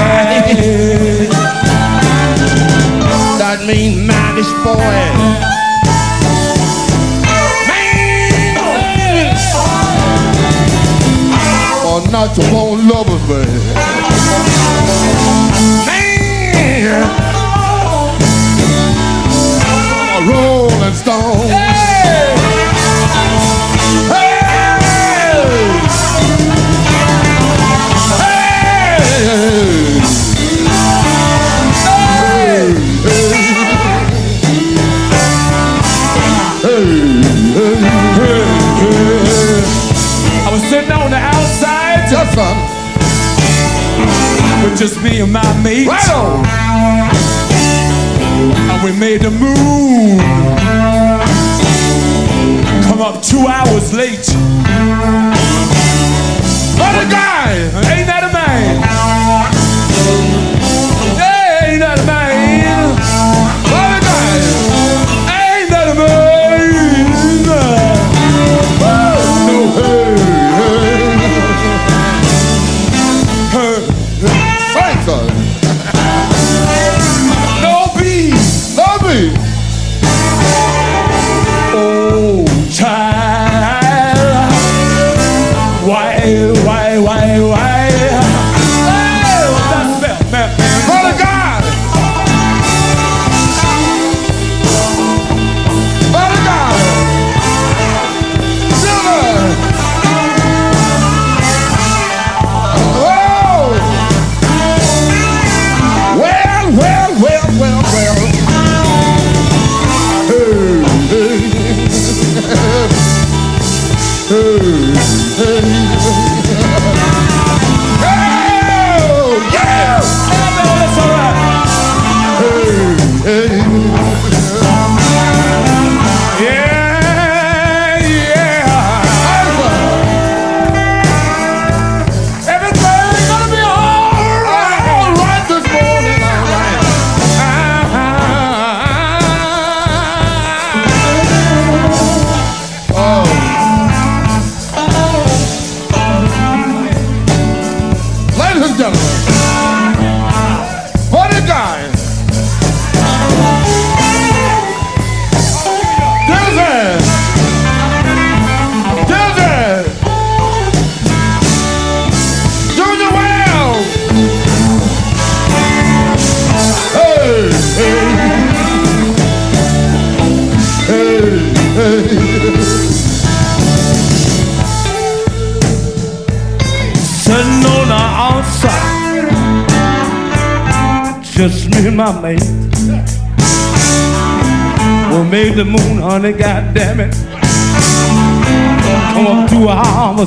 that mean man is spoiled. Not your own lover, man? Rolling stone. Hey. Hey. I was sitting on the outside Just son. with just me and my mate. Right on. And we made the moon come up two hours late. What a guy. Ain't that a man?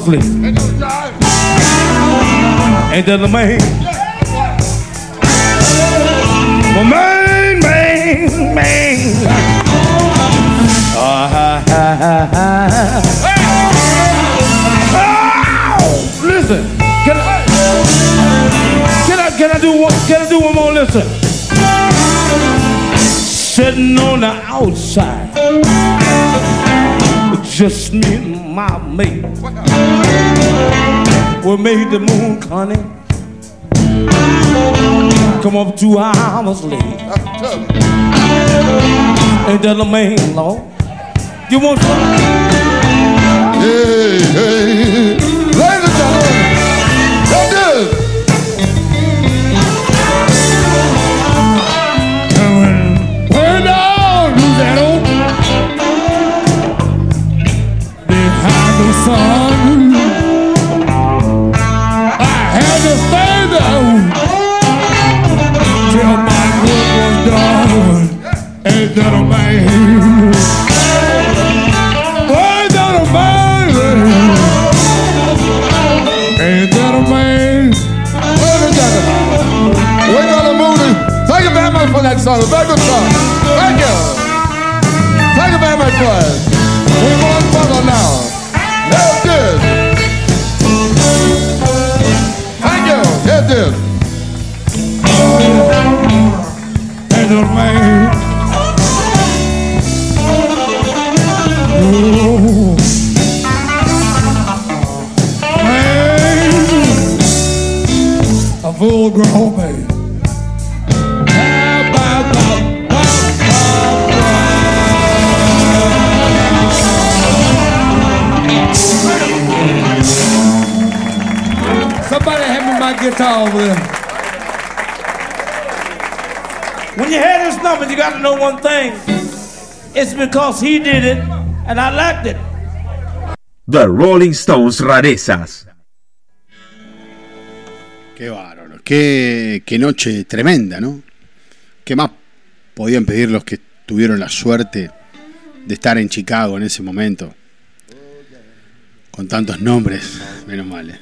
Time. Ain't that the man? My man, man, man. Ah, ha, ha. Oh, listen, can I, can I, can I do one, can I do one more? Listen. Sitting on the outside, just me my mate. We made the moon, honey. Come up two hours late. Ain't that a man, Lord? You want some? Hey, hey. Song. Very good song. Thank you. Thank you very much for guitar over there. When you hear this number, you got to know one thing. It's because he did it, and I liked it. The Rolling Stones Rarezas. Qué bárbaro. Qué, qué noche tremenda, ¿no? ¿Qué más podían pedir los que tuvieron la suerte de estar en Chicago en ese momento? Con tantos nombres, menos mal. ¿eh?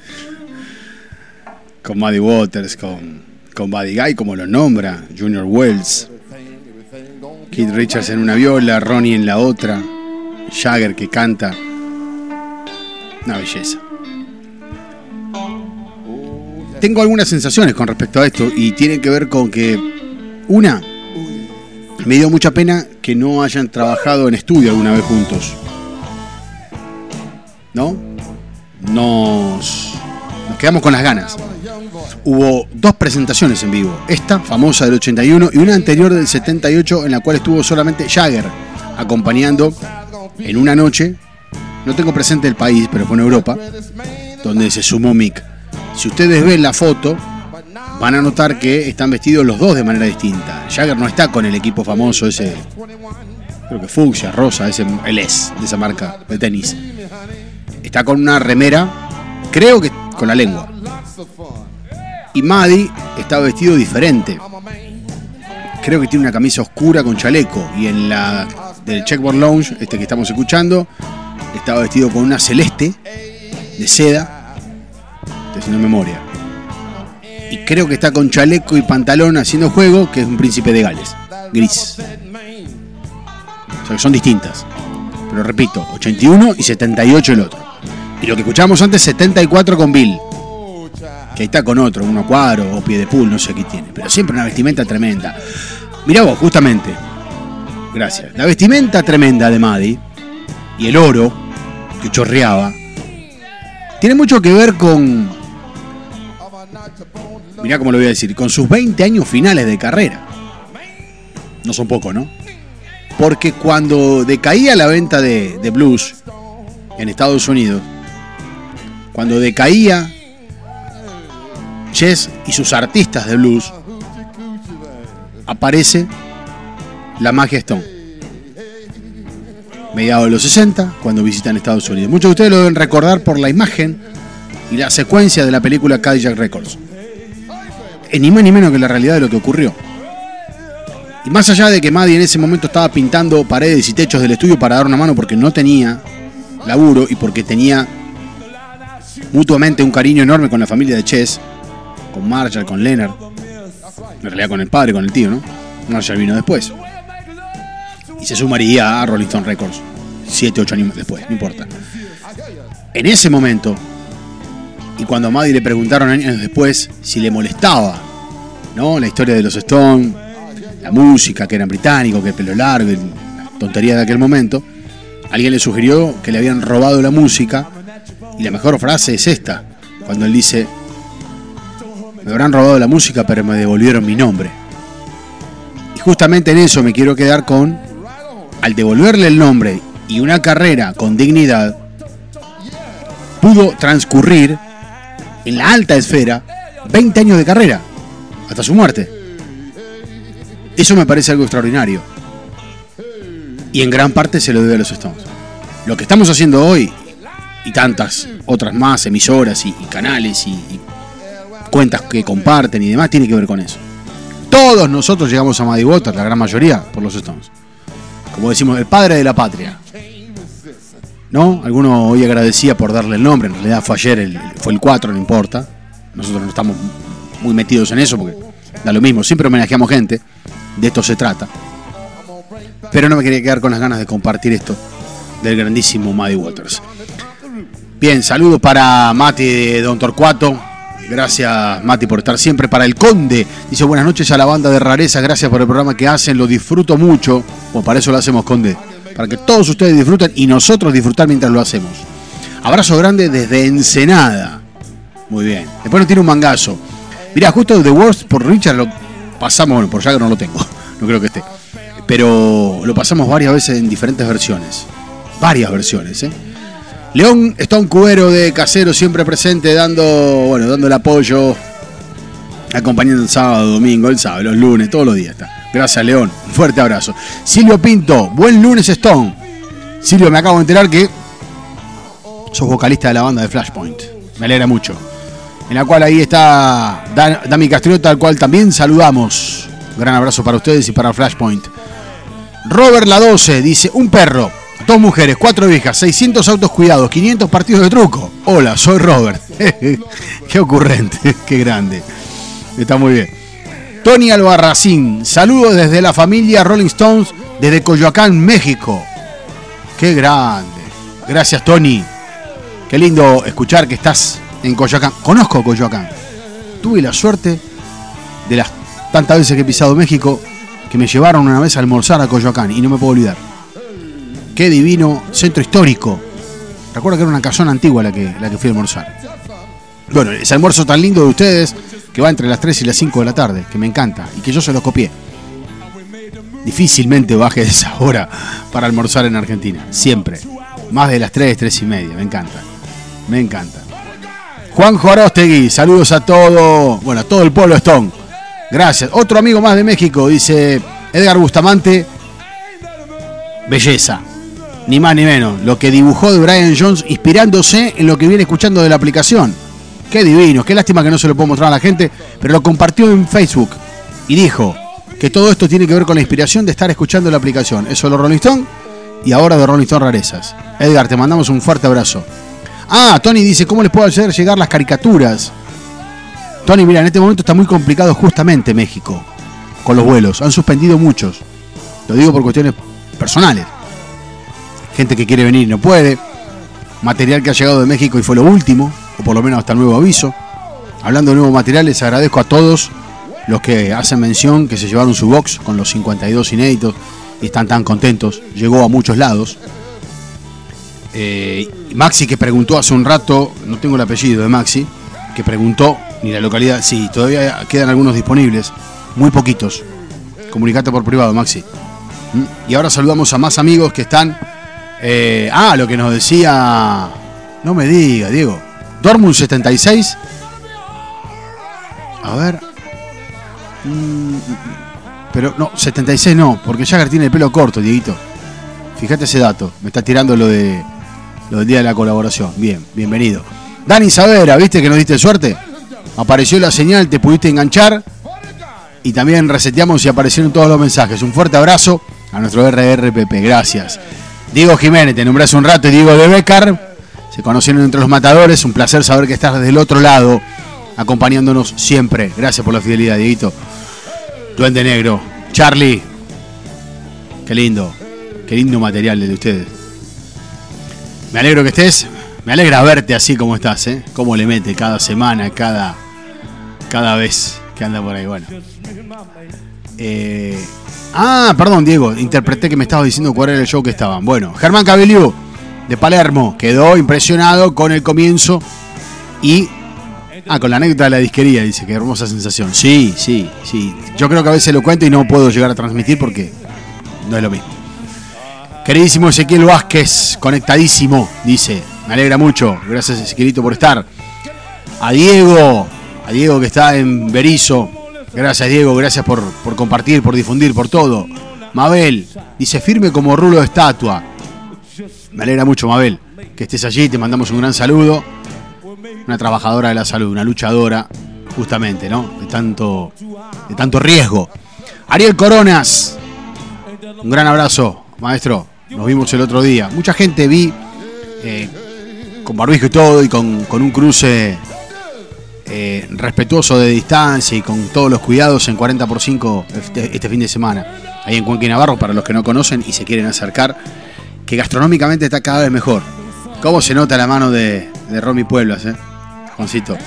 Con Muddy Waters, con, con Buddy Guy, como lo nombra, Junior Wells, Keith Richards en una viola, Ronnie en la otra, Jagger que canta. Una belleza. Tengo algunas sensaciones con respecto a esto y tienen que ver con que, una, me dio mucha pena que no hayan trabajado en estudio alguna vez juntos. ¿No? Nos quedamos con las ganas. Hubo dos presentaciones en vivo. Esta, famosa del 81, y una anterior del 78, en la cual estuvo solamente Jagger acompañando en una noche. No tengo presente el país, pero fue en Europa, donde se sumó Mick. Si ustedes ven la foto, van a notar que están vestidos los dos de manera distinta. Jagger no está con el equipo famoso ese, creo que fucsia, rosa, ese, él es de esa marca de tenis. Está con una remera, creo que con la lengua. Y Maddie está vestido diferente. Creo que tiene una camisa oscura con chaleco. Y en la del Checkboard Lounge, este que estamos escuchando, estaba vestido con una celeste de seda. Estoy haciendo memoria. Y creo que está con chaleco y pantalón haciendo juego, que es un príncipe de Gales. Gris. O sea que son distintas. Pero repito, 81 y 78 el otro. Y lo que escuchábamos antes, 74 con Bill. Que ahí está con otro, uno cuadro o pie de pool, no sé qué tiene. Pero siempre una vestimenta tremenda. Mirá vos, justamente. Gracias. La vestimenta tremenda de Maddie y el oro que chorreaba tiene mucho que ver con. Mirá cómo lo voy a decir. Con sus 20 años finales de carrera. No son pocos, ¿no? Porque cuando decaía la venta de, de blues en Estados Unidos, cuando decaía Chess y sus artistas de blues, aparece la magia Stone. Mediados de los 60, cuando visitan Estados Unidos. Muchos de ustedes lo deben recordar por la imagen y la secuencia de la película Cadillac Records. Ni más ni menos que la realidad de lo que ocurrió. Y más allá de que Maddie en ese momento estaba pintando paredes y techos del estudio para dar una mano porque no tenía laburo y porque tenía mutuamente un cariño enorme con la familia de Chess, con Marshall, con Leonard, en realidad con el padre, con el tío, ¿no? Marshall vino después. Y se sumaría a Rolling Stone Records 7, 8 años después, no importa. En ese momento, y cuando a Maddie le preguntaron años después si le molestaba, ¿no? La historia de los Stones, la música, que eran británicos, que el pelo largo, tontería de aquel momento, alguien le sugirió que le habían robado la música y la mejor frase es esta, cuando él dice, me habrán robado la música pero me devolvieron mi nombre. Y justamente en eso me quiero quedar con, al devolverle el nombre y una carrera con dignidad, pudo transcurrir en la alta esfera 20 años de carrera, hasta su muerte. Eso me parece algo extraordinario. Y en gran parte se lo debe a los Stones. Lo que estamos haciendo hoy, y tantas otras más emisoras y, canales y, y cuentas que comparten y demás, tiene que ver con eso. Todos nosotros llegamos a Muddy Waters, la gran mayoría, por los Stones. Como decimos, el padre de la patria. ¿No? Alguno hoy agradecía por darle el nombre, en realidad fue ayer, el- fue el 4, no importa. Nosotros no estamos muy metidos en eso porque da lo mismo, siempre homenajeamos gente, de esto se trata. Pero no me quería quedar con las ganas de compartir esto del grandísimo Muddy Waters. Bien, saludos para Mati de Don Torcuato. Gracias, Mati, por estar siempre. Para el Conde, dice buenas noches a la banda de rarezas. Gracias por el programa que hacen. Lo disfruto mucho. Bueno, para eso lo hacemos, Conde. Para que todos ustedes disfruten y nosotros disfrutar mientras lo hacemos. Abrazo grande desde Ensenada. Muy bien. Después nos tiene un mangazo. Mirá, justo The Worst por Richard lo pasamos. Bueno, por Jagger no lo tengo. No creo que esté. Pero lo pasamos varias veces en diferentes versiones. Varias versiones, ¿eh? León está un cubero de casero siempre presente dando, bueno, dando el apoyo, acompañando el sábado, domingo, el sábado, los lunes, todos los días está. Gracias, León. Un fuerte abrazo. Silvio Pinto, buen lunes Stone. Silvio, me acabo de enterar que sos vocalista de la banda de Flashpoint. Me alegra mucho. En la cual ahí está Dami Castriota, al cual también saludamos. Gran abrazo para ustedes y para Flashpoint. Robert La 12 dice, un perro, dos mujeres, cuatro hijas, 600 autos cuidados, 500 partidos de truco. Hola, soy Robert. Qué ocurrente, qué grande. Está muy bien. Tony Albarracín, saludos desde la familia Rolling Stones desde Coyoacán, México. Qué grande. Gracias, Tony. Qué lindo escuchar que estás en Coyoacán. Conozco Coyoacán. Tuve la suerte de las tantas veces que he pisado México que me llevaron una vez a almorzar a Coyoacán y no me puedo olvidar. Qué divino centro histórico. Recuerdo que era una casona antigua la que, la que fui a almorzar. Bueno, ese almuerzo tan lindo de ustedes que va entre las 3 y las 5 de la tarde, que me encanta y que yo se lo copié. Difícilmente baje esa hora para almorzar en Argentina, siempre. Más de las 3, 3 y media, me encanta. Me encanta. Juan Jorostegui, saludos a todo, bueno, a todo el pueblo Stone. Gracias. Otro amigo más de México, dice Edgar Bustamante. Belleza. Ni más ni menos. Lo que dibujó de Brian Jones inspirándose en lo que viene escuchando de la aplicación. Qué divino, qué lástima que no se lo puedo mostrar a la gente, pero lo compartió en Facebook y dijo que todo esto tiene que ver con la inspiración de estar escuchando la aplicación. Eso de los Rolling Stone y ahora de Rolling Stone Rarezas. Edgar, te mandamos un fuerte abrazo. Ah, Tony dice, ¿cómo les puedo hacer llegar las caricaturas? Tony, mira, en este momento está muy complicado justamente México con los vuelos. Han suspendido muchos. Lo digo por cuestiones personales. Gente que quiere venir y no puede. Material que ha llegado de México y fue lo último, o por lo menos hasta el nuevo aviso. Hablando de nuevos materiales, les agradezco a todos los que hacen mención que se llevaron su box con los 52 inéditos y están tan contentos. Llegó a muchos lados. Eh, Maxi que preguntó hace un rato, no tengo el apellido de Maxi, que preguntó, ni la localidad, sí, todavía quedan algunos disponibles, muy poquitos. Comunicate por privado, Maxi. ¿Mm? Y ahora saludamos a más amigos que están. Eh, ah, lo que nos decía. No me diga, Diego. Dortmund 76. A ver. Mm, Pero no, 76 no, porque Jagger tiene el pelo corto, Dieguito. Fíjate ese dato. Me está tirando lo de lo del día de la colaboración. Bien, bienvenido. Dani Savera, ¿viste que nos diste suerte? Apareció la señal, te pudiste enganchar. Y también reseteamos y aparecieron todos los mensajes. Un fuerte abrazo a nuestro RRPP. Gracias. Diego Jiménez, te nombré un rato, y Diego de Becar. Se conocieron entre los matadores. Un placer saber que estás del otro lado, acompañándonos siempre. Gracias por la fidelidad, Dieguito. Duende Negro, Charlie. Qué lindo. Qué lindo material el de ustedes. Me alegro que estés. Me alegra verte así como estás, ¿eh? Cómo le mete cada semana, cada, cada vez que anda por ahí. Bueno. Eh, ah, perdón, Diego. Interpreté que me estabas diciendo cuál era el show que estaban. Bueno, Germán Cabelliú, de Palermo, quedó impresionado con el comienzo y. Ah, con la anécdota de la disquería, dice, qué hermosa sensación. Sí, sí, sí. Yo creo que a veces lo cuento y no puedo llegar a transmitir porque no es lo mismo. Queridísimo Ezequiel Vázquez, conectadísimo, dice. Me alegra mucho. Gracias, Ezequielito, por estar. A Diego, a Diego que está en Berizo. Gracias, Diego. Gracias por, por compartir, por difundir, por todo. Mabel, dice firme como rulo de estatua. Me alegra mucho, Mabel, que estés allí. Te mandamos un gran saludo. Una trabajadora de la salud, una luchadora, justamente, ¿no? De tanto, de tanto riesgo. Ariel Coronas, un gran abrazo, maestro. Nos vimos el otro día. Mucha gente vi eh, con barbijo y todo y con, con un cruce eh, respetuoso de distancia y con todos los cuidados en 40 por 5 este, este fin de semana. Ahí en Cuenca y Navarro, para los que no conocen y se quieren acercar, que gastronómicamente está cada vez mejor. ¿Cómo se nota la mano de, de Romy Pueblas, eh? Juancito?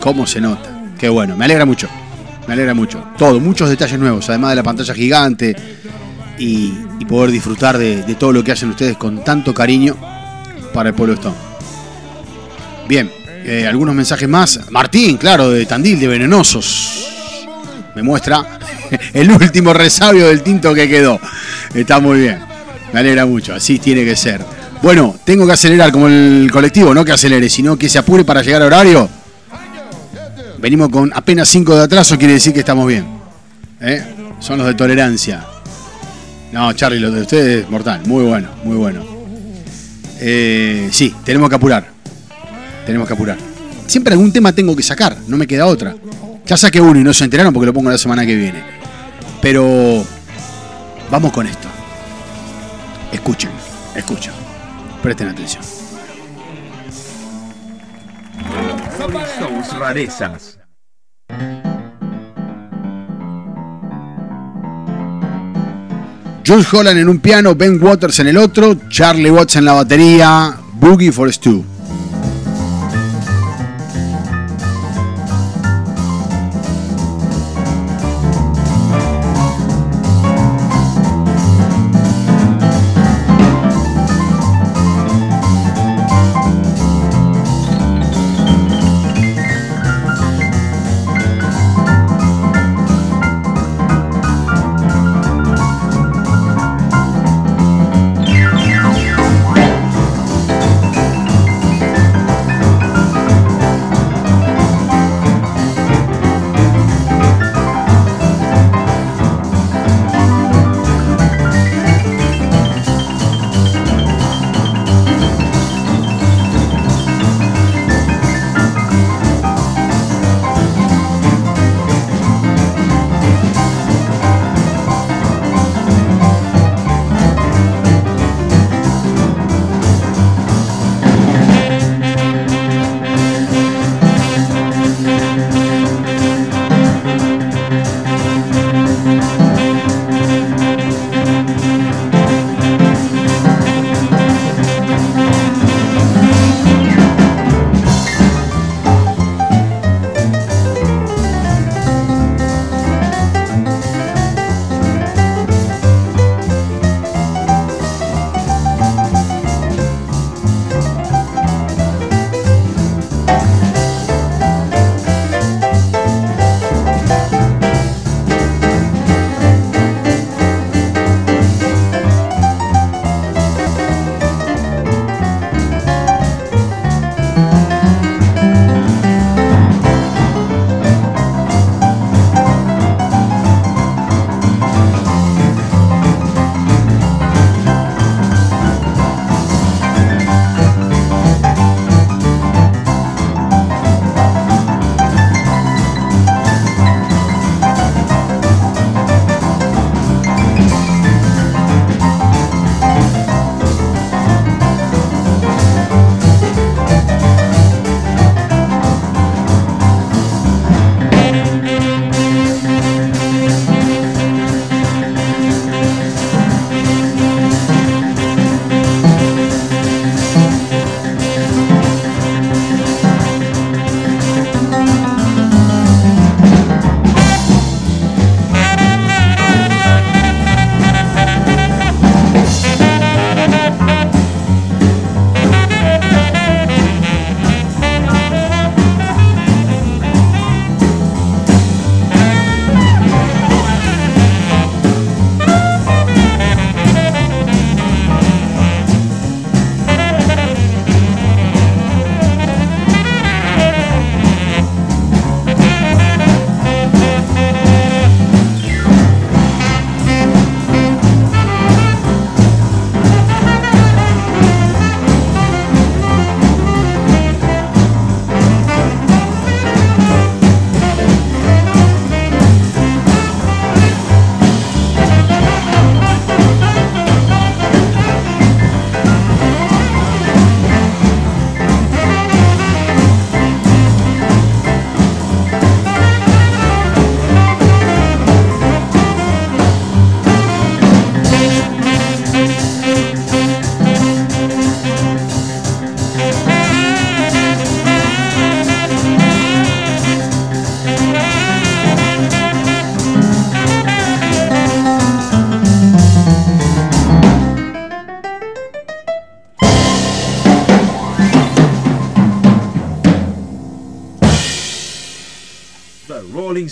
¿Cómo se nota? Qué bueno, me alegra mucho. Me alegra mucho. Todo, muchos detalles nuevos, además de la pantalla gigante y, poder disfrutar de, de todo lo que hacen ustedes con tanto cariño para el pueblo Stone. Bien, eh, algunos mensajes más. Martín, claro, de Tandil, de Venenosos. Me muestra el último resabio del tinto que quedó. Está muy bien. Me alegra mucho, así tiene que ser. Bueno, tengo que acelerar como el colectivo, no que acelere, sino que se apure para llegar a horario. Venimos con apenas 5 de atraso, quiere decir que estamos bien. ¿Eh? Son los de tolerancia. No, Charlie, los de ustedes, mortal. Muy bueno, muy bueno. Eh, sí, tenemos que apurar. Tenemos que apurar. Siempre algún tema tengo que sacar, no me queda otra. Ya saqué uno y no se enteraron porque lo pongo la semana que viene. Pero vamos con esto. Escuchen, escuchen. Presten atención. Rarezas. Jules Holland en un piano, Ben Waters en el otro, Charlie Watts en la batería, Boogie for Stu.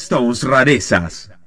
Rolling Stones rarezas.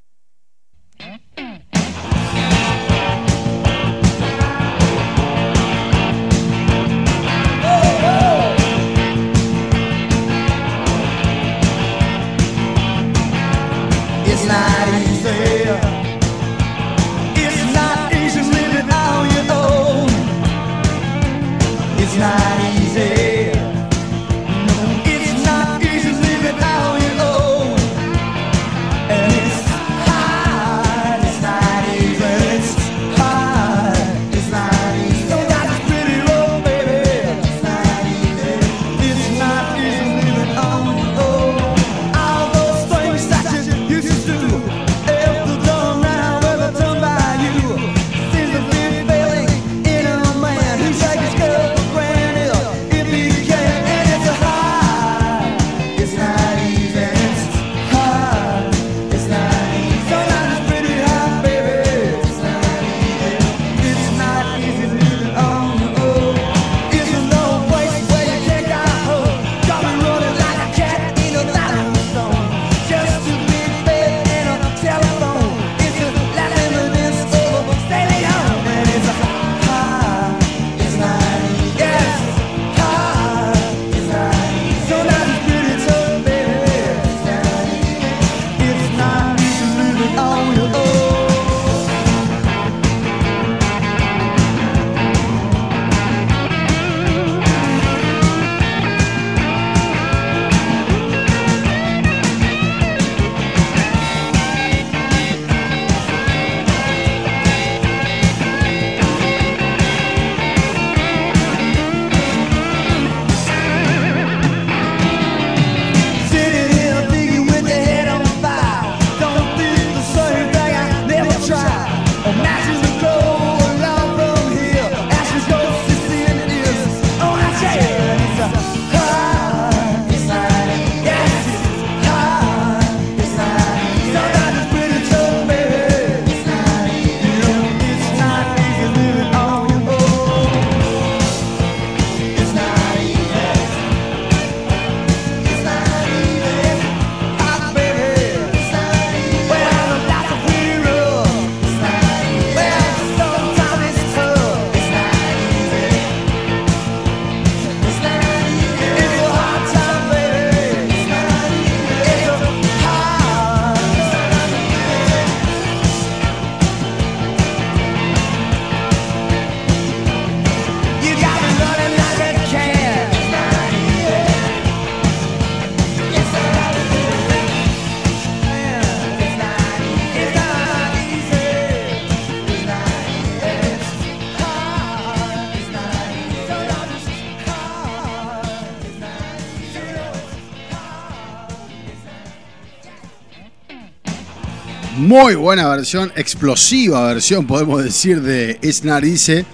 Muy buena versión, explosiva versión, podemos decir, de Esnar dice.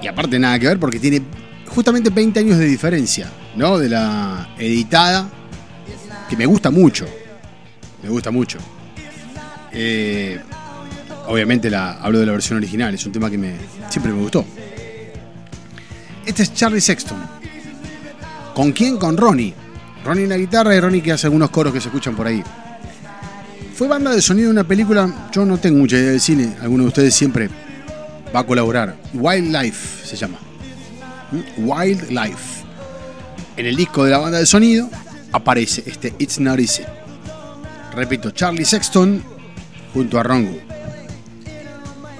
Y aparte nada que ver porque tiene justamente 20 años de diferencia, ¿no? De la editada, que me gusta mucho. Me gusta mucho. Eh, obviamente la, hablo de la versión original, es un tema que me, siempre me gustó. Este es Charlie Sexton. ¿Con quién? Con Ronnie. Ronnie en la guitarra y Ronnie que hace algunos coros que se escuchan por ahí. Fue banda de sonido de una película, yo no tengo mucha idea del cine, alguno de ustedes siempre va a colaborar. Wildlife se llama. ¿Mm? Wildlife. En el disco de la banda de sonido aparece este It's Not Easy. Repito, Charlie Sexton junto a Rongo.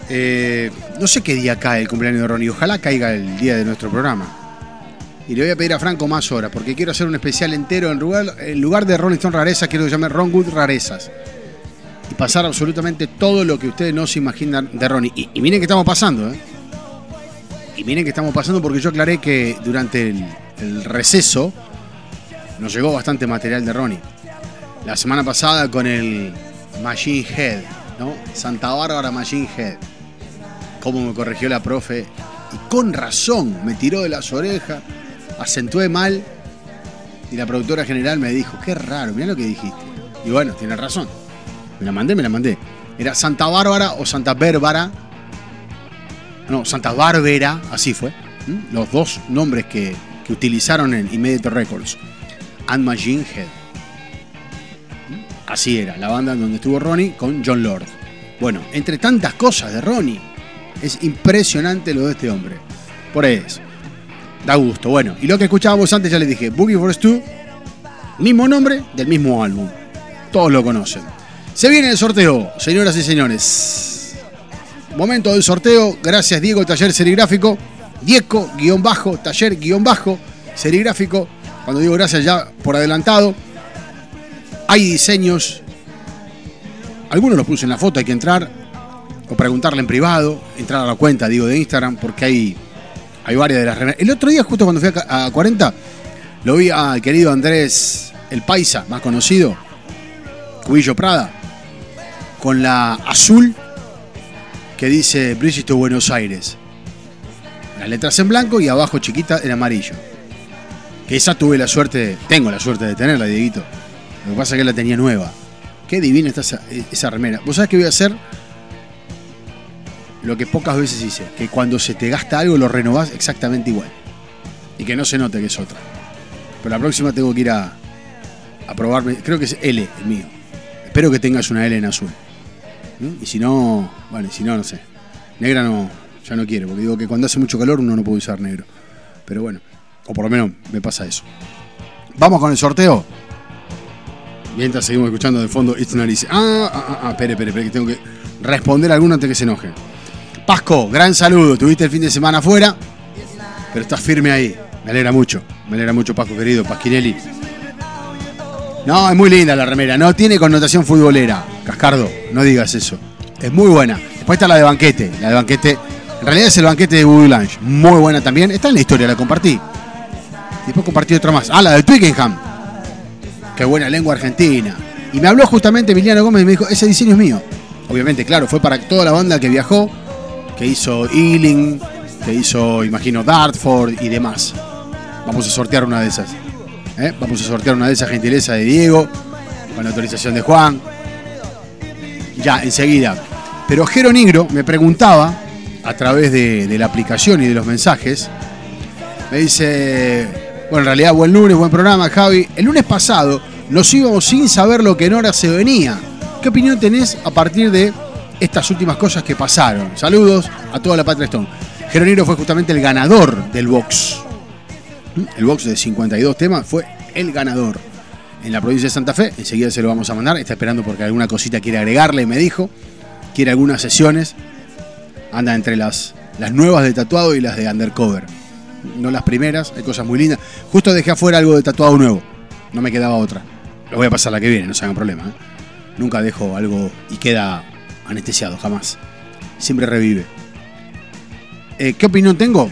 Eh, no sé qué día cae el cumpleaños de Ronnie, ojalá caiga el día de nuestro programa. Y le voy a pedir a Franco más horas, porque quiero hacer un especial entero. En lugar, en lugar de Rolling Stone Rarezas, quiero llame Ron Good Rarezas. Pasar absolutamente todo lo que ustedes no se imaginan de Ronnie. Y, miren que estamos pasando, ¿eh? Y miren que estamos pasando porque yo aclaré que durante el, el receso nos llegó bastante material de Ronnie. La semana pasada con el Machine Head, ¿no? Santa Bárbara Machine Head. Cómo me corrigió la profe. Y con razón, me tiró de las orejas, acentué mal. Y la productora general me dijo, qué raro, mira lo que dijiste. Y bueno, tiene razón. Me la mandé, me la mandé. Era Santa Bárbara o Santa Bárbara. No, Santa Bárbara, así fue. Los dos nombres que, que utilizaron en Immediate Records. And Machine Head. Así era, la banda donde estuvo Ronnie con John Lord. Bueno, entre tantas cosas de Ronnie, es impresionante lo de este hombre. Por eso. Da gusto. Bueno, y lo que escuchábamos antes ya les dije, Boogie Force 2, mismo nombre del mismo álbum. Todos lo conocen. Se viene el sorteo, señoras y señores. Momento del sorteo. Gracias, Diego, taller serigráfico. Diego, guion bajo, taller, guion bajo, serigráfico. Cuando digo gracias ya por adelantado. Hay diseños. Algunos los puse en la foto, hay que entrar. O preguntarle en privado. Entrar a la cuenta, digo, de Instagram, porque hay, hay varias de las remeras. El otro día, justo cuando fui a, a 40, lo vi al querido Andrés El Paisa, más conocido. Cubillo Prada. Con la azul que dice Bridges to Buenos Aires. Las letras en blanco y abajo chiquita en amarillo. Que esa tuve la suerte, tengo la suerte de tenerla, Dieguito. Lo que pasa es que la tenía nueva. Qué divina está esa, esa remera. ¿Vos sabés qué voy a hacer? Lo que pocas veces hice, que cuando se te gasta algo lo renovás exactamente igual. Y que no se note que es otra. Pero la próxima tengo que ir a, a probarme. Creo que es L el mío. Espero que tengas una L en azul. Y si no, bueno, y si no, no sé. Negra no, ya no quiero, porque digo que cuando hace mucho calor uno no puede usar negro. Pero bueno, o por lo menos me pasa eso. Vamos con el sorteo. Mientras seguimos escuchando de fondo It's Easy. Ah, ah, ah, ah, espere, espere, espere, que tengo que responder a alguno antes que se enoje. Pasco, gran saludo. Tuviste el fin de semana afuera, pero estás firme ahí. Me alegra mucho, me alegra mucho, Pasco querido, Pasquinelli. No, es muy linda la remera, no tiene connotación futbolera. Cascardo, no digas eso. Es muy buena. Después está la de banquete. La de banquete, en realidad es el banquete de Woody Lunch. Muy buena también. Está en la historia, la compartí. Después compartí otra más. Ah, la de Twickenham. Qué buena lengua argentina. Y me habló justamente Emiliano Gómez y me dijo, ese diseño es mío. Obviamente, claro, fue para toda la banda que viajó, que hizo Ealing, que hizo, imagino, Dartford y demás. Vamos a sortear una de esas. ¿Eh? Vamos a sortear una de esas gentileza de Diego, con la autorización de Juan. Ya, enseguida. Pero Jero Negro me preguntaba, a través de, la aplicación y de los mensajes, me dice, bueno, en realidad buen lunes, buen programa, Javi. El lunes pasado nos íbamos sin saber lo que en hora se venía. ¿Qué opinión tenés a partir de estas últimas cosas que pasaron? Saludos a toda la Patria Stone. Jero Negro fue justamente el ganador del box. El box de 52 temas fue el ganador en la provincia de Santa Fe. Enseguida se lo vamos a mandar. Está esperando porque alguna cosita quiere agregarle, me dijo. Quiere algunas sesiones. Anda entre las, las nuevas de tatuado y las de undercover. No las primeras, hay cosas muy lindas. Justo dejé afuera algo de tatuado nuevo. No me quedaba otra. Lo voy a pasar la que viene, no se hagan problema. ¿eh? Nunca dejo algo y queda anestesiado, jamás. Siempre revive. Eh, ¿Qué opinión tengo?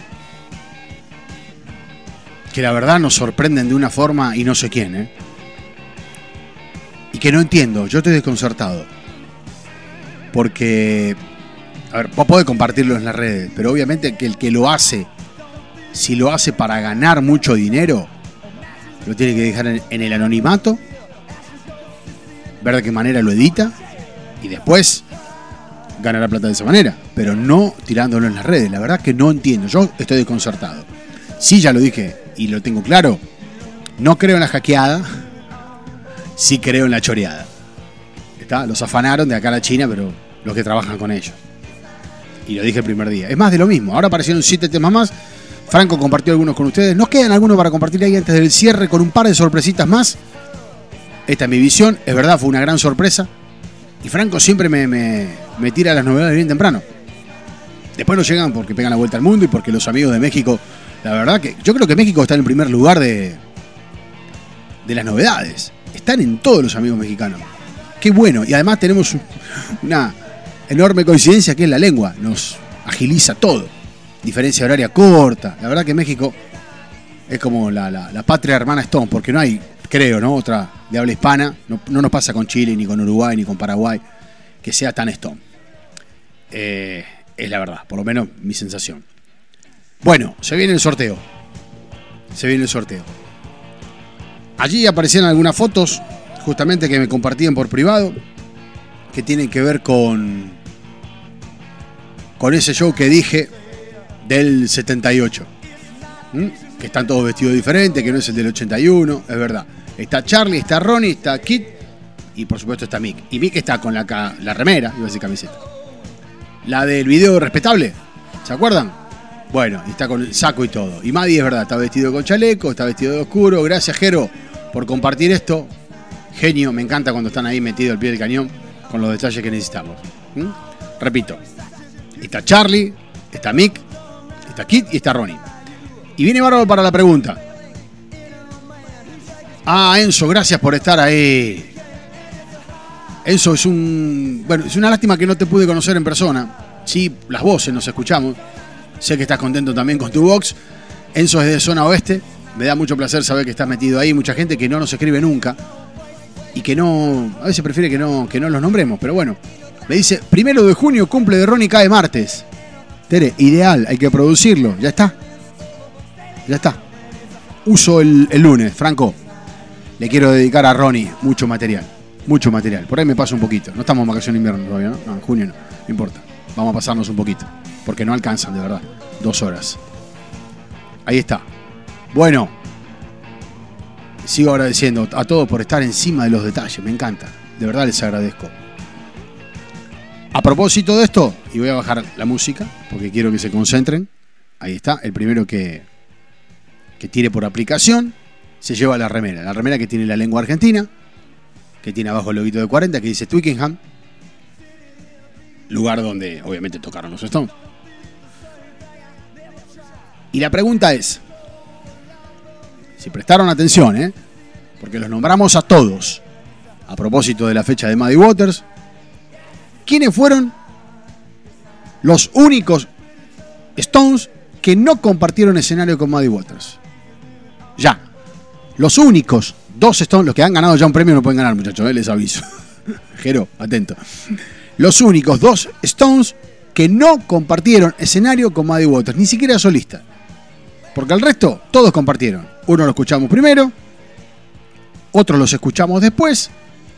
Que la verdad nos sorprenden de una forma y no sé quién, ¿eh? Y que no entiendo, yo estoy desconcertado. Porque, a ver, vos podés compartirlo en las redes, pero obviamente que el que lo hace, si lo hace para ganar mucho dinero, lo tiene que dejar en, el anonimato, ver de qué manera lo edita y después ganará plata de esa manera, pero no tirándolo en las redes. La verdad que no entiendo, yo estoy desconcertado. Sí, ya lo dije y lo tengo claro, no creo en la hackeada, sí creo en la choreada. ¿Está? Los afanaron de acá a la China, pero los que trabajan con ellos. Y lo dije el primer día. Es más de lo mismo. Ahora aparecieron siete temas más. Franco compartió algunos con ustedes. Nos quedan algunos para compartir ahí antes del cierre con un par de sorpresitas más. Esta es mi visión. Es verdad, fue una gran sorpresa. Y Franco siempre me, me- me tira las novedades bien temprano. Después no llegan porque pegan la vuelta al mundo y porque los amigos de México, la verdad que yo creo que México está en el primer lugar de, de las novedades. Están en todos los amigos mexicanos. Qué bueno. Y además tenemos un- una enorme coincidencia que es la lengua. Nos agiliza todo. Diferencia horaria corta. La verdad que México es como la, la- la patria hermana Stone, porque no hay, creo, ¿no? Otra de habla hispana. No, no nos pasa con Chile, ni con Uruguay, ni con Paraguay, que sea tan Stone. Eh, es la verdad, por lo menos mi sensación. Bueno, se viene el sorteo. Se viene el sorteo. Allí aparecieron algunas fotos, justamente que me compartían por privado, que tienen que ver con, con ese show que dije del 78. ¿Mm? Que están todos vestidos diferentes, que no es el del 81, es verdad. Está Charlie, está Ronnie, está Kit y por supuesto está Mick. Y Mick está con la, la remera, iba a decir camiseta. La del video respetable, ¿se acuerdan? Bueno, está con el saco y todo. Y Maddy es verdad, está vestido con chaleco, está vestido de oscuro. Gracias, Jero, por compartir esto. Genio, me encanta cuando están ahí metidos al pie del cañón con los detalles que necesitamos. ¿Mm? Repito, está Charlie, está Mick, está Kit y está Ronnie. Y viene bárbaro para la pregunta. Ah, Enzo, gracias por estar ahí. Enzo es un. Bueno, es una lástima que no te pude conocer en persona. Sí, las voces nos escuchamos. Sé que estás contento también con tu box. Enzo es de zona oeste. Me da mucho placer saber que estás metido ahí. Mucha gente que no nos escribe nunca. Y que no. A veces prefiere que no, que no los nombremos. Pero bueno. Me dice, primero de junio cumple de Ronnie cae martes. Tere, ideal, hay que producirlo. Ya está. Ya está. Uso el, lunes, Franco. Le quiero dedicar a Ronnie mucho material. Mucho material. Por ahí me paso un poquito. No estamos en vacación de invierno todavía, ¿no? No, en junio no. No importa. Vamos a pasarnos un poquito. Porque no alcanzan, de verdad. Dos horas. Ahí está. Bueno. Sigo agradeciendo a todos por estar encima de los detalles. Me encanta. De verdad les agradezco. A propósito de esto, y voy a bajar la música porque quiero que se concentren. Ahí está, el primero que, que tire por aplicación se lleva la remera. La remera que tiene la lengua argentina, que tiene abajo el loguito de 40, que dice Twickenham. Lugar donde obviamente tocaron los Stones. Y la pregunta es, si prestaron atención, ¿eh? porque los nombramos a todos, a propósito de la fecha de Muddy Waters, ¿quiénes fueron los únicos Stones que no compartieron escenario con Muddy Waters? Ya. Los únicos dos Stones, los que han ganado ya un premio no pueden ganar, muchachos, eh, les aviso. Jero, atento. Los únicos dos Stones que no compartieron escenario con Muddy Waters, ni siquiera solista. Porque el resto, todos compartieron. Uno lo escuchamos primero, otros los escuchamos después,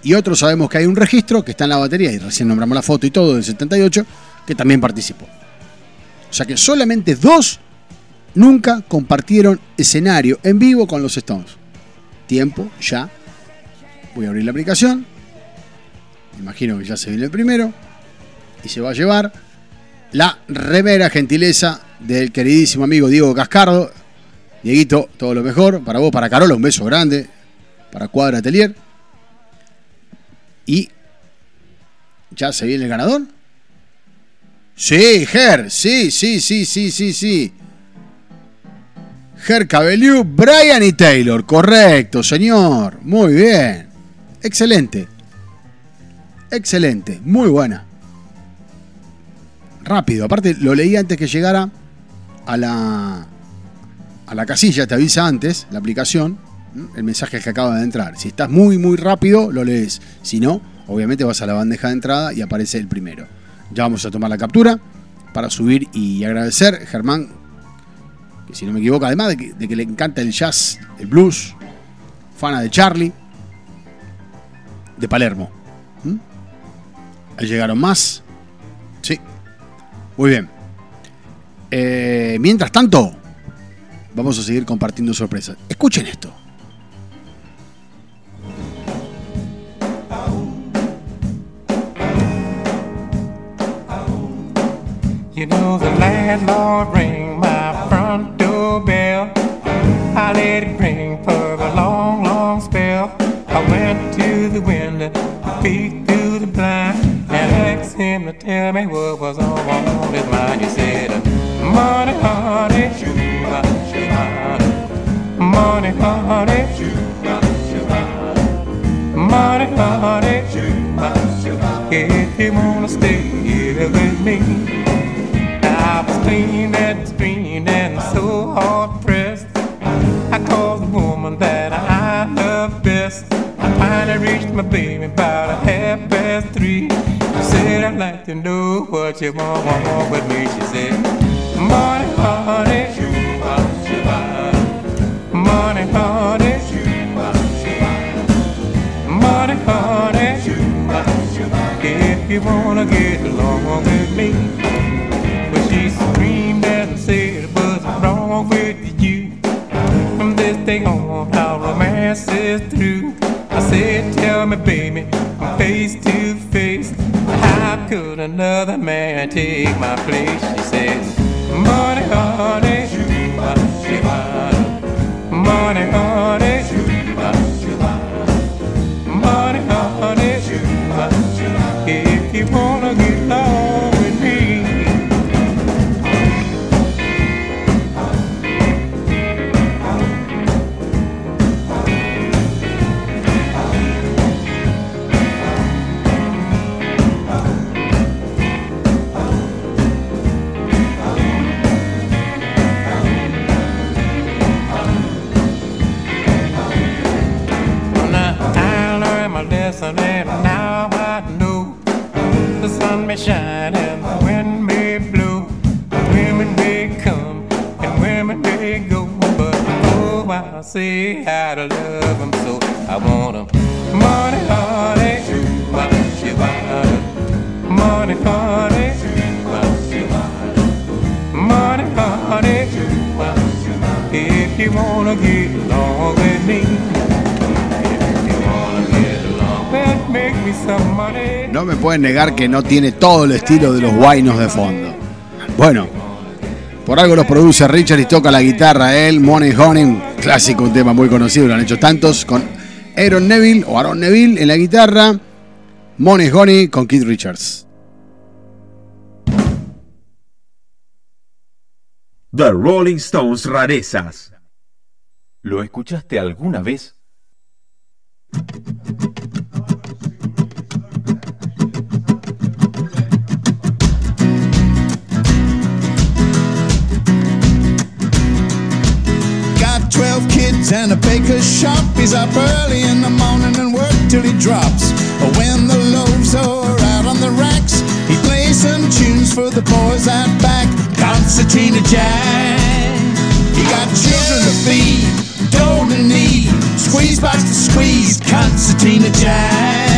y otros sabemos que hay un registro que está en la batería, y recién nombramos la foto y todo del 78, que también participó. O sea que solamente dos nunca compartieron escenario en vivo con los Stones. Tiempo, ya. Voy a abrir la aplicación. Imagino que ya se viene el primero. Y se va a llevar la remera gentileza del queridísimo amigo Diego Cascardo. Dieguito, todo lo mejor. Para vos, para Carola, un beso grande. Para Cuadra Atelier. Y ya se viene el ganador. Sí, Ger, sí, sí, sí, sí, sí, sí. Ger Cabelliu, Brian y Taylor. Correcto, señor. Muy bien. Excelente. Excelente. Muy buena. Rápido. Aparte, lo leí antes que llegara a la, a la casilla. Te avisa antes, la aplicación, el mensaje que acaba de entrar. Si estás muy, muy rápido, lo lees. Si no, Obviamente vas a la bandeja de entrada y aparece el primero. Ya vamos a tomar la captura para subir y agradecer. Germán, que si no me equivoco, además de que, le encanta el jazz, el blues, fana de Charlie, de Palermo. Ahí llegaron más. Sí. Muy bien. Eh, mientras tanto, vamos a seguir compartiendo sorpresas. Escuchen esto. You know the landlord rang my front doorbell. I let it ring for a long, long spell. I went to the window, peeked through the blind, and asked him to tell me what was on his mind. He said, "Money, honey, shoo-ba, shoo-ba, money, honey, shoo-ba, shoo-ba, money, honey, shoo-ba, shoo-ba, if you wanna stay here with me." I was clean and screened and so hard pressed. I called the woman that I love best. I finally reached my baby a half past three. She said, I'd like to know what you want, want, want with me. She said, money, money, if you wanna get along with me. But she screamed and said, What's wrong with you? From this day on, our romance is through. I said, Tell me, baby, face to face, how could another man take my place? She said, Money, honey, money, honey, No me pueden negar que no tiene todo el estilo de los guainos de fondo. Bueno, por algo los produce Richard y toca la guitarra él, Money Honey, un clásico, un tema muy conocido, lo han hecho tantos con Aaron Neville o Aaron Neville en la guitarra, Money Honey con Keith Richards. The Rolling Stones rarezas. ¿Lo escuchaste alguna vez? 12 kids and a baker's shop. He's up early in the morning and work till he drops. When the loaves are out on the racks, he plays some tunes for the boys out back. Concertina Jack. He got children to feed, dough to need, squeeze box to squeeze. Concertina Jack.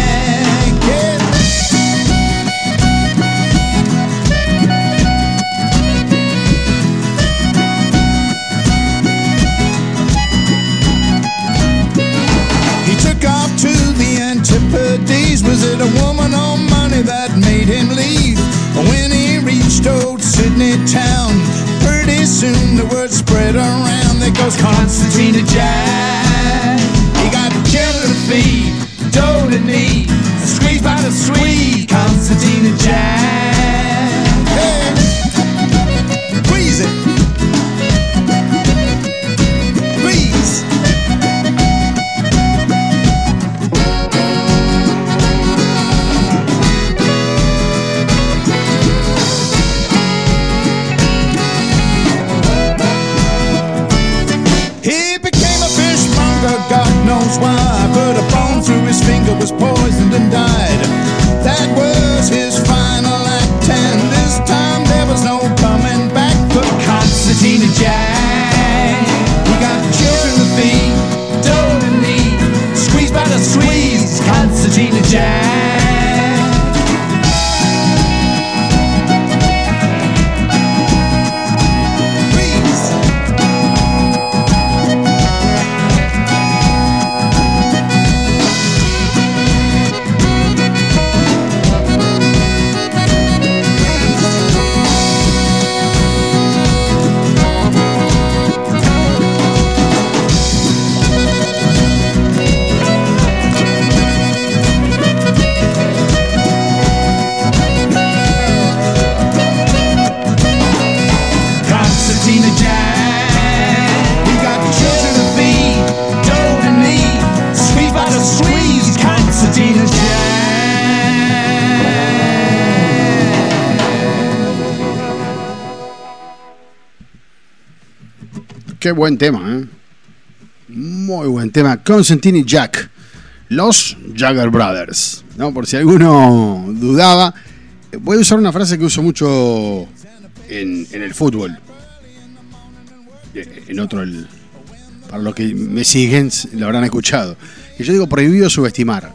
Buen tema, ¿eh? Muy buen tema. Constantine Jack. Los Jagger Brothers. ¿no? Por si alguno dudaba. Voy a usar una frase que uso mucho en, en el fútbol. Eh, En otro, el- para los que me siguen, lo habrán escuchado. Que yo digo prohibido subestimar.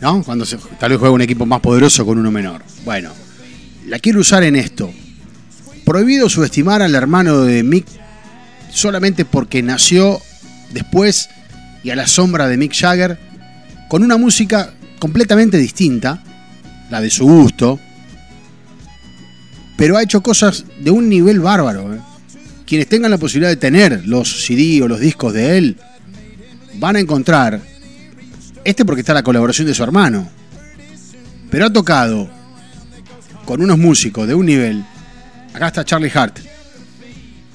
¿No? Cuando se, tal vez juega un equipo más poderoso con uno menor. Bueno, la quiero usar en esto. Prohibido subestimar al hermano de Mick solamente porque nació después y a la sombra de Mick Jagger con una música completamente distinta, la de su gusto, pero ha hecho cosas de un nivel bárbaro. ¿eh? Quienes tengan la posibilidad de tener los CD o los discos de él van a encontrar, este porque está la colaboración de su hermano, pero ha tocado con unos músicos de un nivel. Acá está Charlie Hart,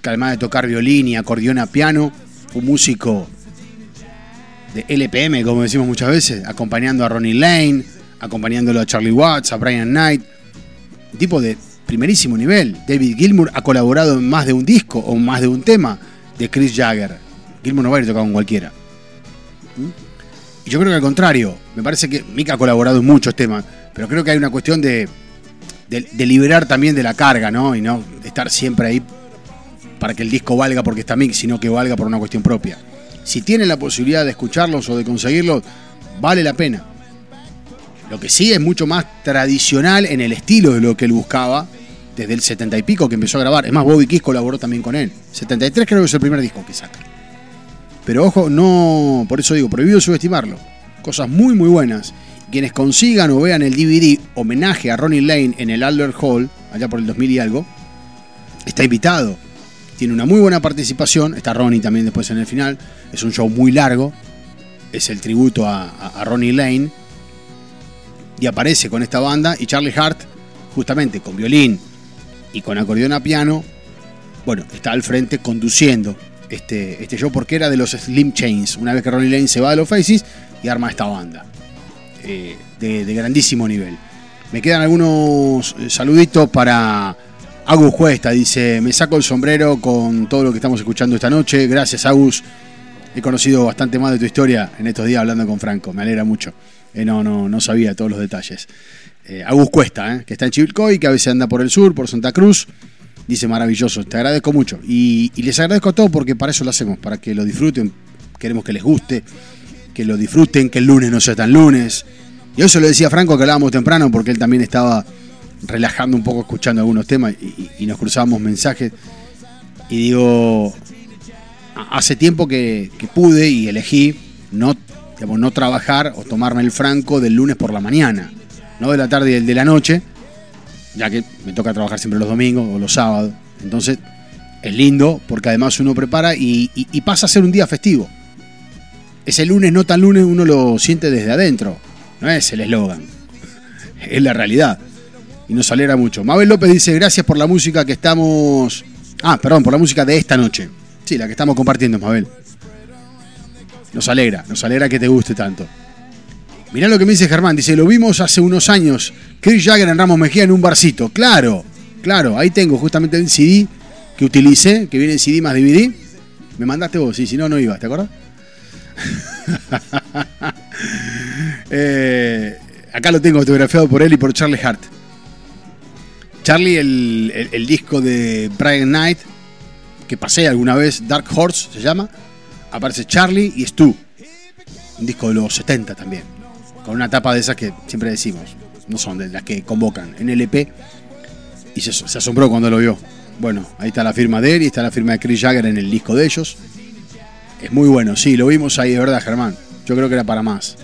que de tocar violín y acordeón a piano, un músico de LPM, como decimos muchas veces, acompañando a Ronnie Lane, acompañándolo a Charlie Watts, a Brian Knight, un tipo de primerísimo nivel. David Gilmour ha colaborado en más de un disco o más de un tema de Chris Jagger. Gilmour no va a ir a tocar con cualquiera. Y yo creo que al contrario, me parece que Mick ha colaborado en muchos temas, pero creo que hay una cuestión de, de, de liberar también de la carga, ¿no? Y no estar siempre ahí para que el disco valga porque está Mick, sino que valga por una cuestión propia. Si tienen la posibilidad de escucharlos o de conseguirlos, vale la pena. Lo que sí es mucho más tradicional en el estilo de lo que él buscaba desde el 70 y pico que empezó a grabar. Es más, Bobby Kiss colaboró también con él. 73 creo que es el primer disco que saca. Pero ojo, no, por eso digo, prohibido subestimarlo. Cosas muy muy buenas. Quienes consigan o vean el DVD homenaje a Ronnie Lane en el Albert Hall, allá por el 2000 y algo, está invitado. Tiene una muy buena participación. Está Ronnie también después en el final. Es un show muy largo. Es el tributo a, Ronnie Lane. Y aparece con esta banda. Y Charlie Hart, justamente con violín y con acordeón a piano, bueno, está al frente conduciendo este, este show porque era de los Slim Chains. Una vez que Ronnie Lane se va de los Faces y arma esta banda. eh, de, de grandísimo nivel. Me quedan algunos eh, saluditos para Agus Cuesta. Dice, me saco el sombrero con todo lo que estamos escuchando esta noche. Gracias Agus. He conocido bastante más de tu historia en estos días hablando con Franco. Me alegra mucho. Eh, no, no, no sabía todos los detalles. Eh, Agus Cuesta, eh, que está en Chivilcoy, que a veces anda por el sur, por Santa Cruz. Dice maravilloso, te agradezco mucho. Y, les agradezco a todos porque para eso lo hacemos, para que lo disfruten. Queremos que les guste, que lo disfruten, que el lunes no sea tan lunes. Y eso lo decía Franco que hablábamos temprano porque él también estaba relajando un poco escuchando algunos temas y, nos cruzábamos mensajes. Y digo, hace tiempo que, pude y elegí no, digamos, no trabajar o tomarme el franco del lunes por la mañana, no de la tarde y del de la noche, ya que me toca trabajar siempre los domingos o los sábados. Entonces es lindo porque además uno prepara y, y- y pasa a ser un día festivo. Ese lunes no tan lunes uno lo siente desde adentro, no es el eslogan, es la realidad. Y nos alegra mucho. Mabel López dice, gracias por la música que estamos... Ah, perdón, por la música de esta noche. Sí, la que estamos compartiendo, Mabel. Nos alegra, nos alegra que te guste tanto. Mirá lo que me dice Germán, dice, lo vimos hace unos años, Chris Jagger en Ramos Mejía en un barcito. Claro, claro, ahí tengo justamente el CD que utilicé, que viene en CD más DVD. Me mandaste vos, sí, si no, no ibas, ¿te acuerdas? Eh, acá lo tengo fotografiado por él y por Charlie Hart. Charlie, el, el- disco de Brian Knight, que pasé alguna vez, Dark Horse se llama, aparece Charlie y Stu. Un disco de los 70 también. Con una tapa de esas que siempre decimos, no son de las que convocan en LP. Y se, se asombró cuando lo vio. Bueno, ahí está la firma de él y está la firma de Chris Jagger en el disco de ellos. Es muy bueno, sí, lo vimos ahí, de verdad, Germán. Yo creo que era para más.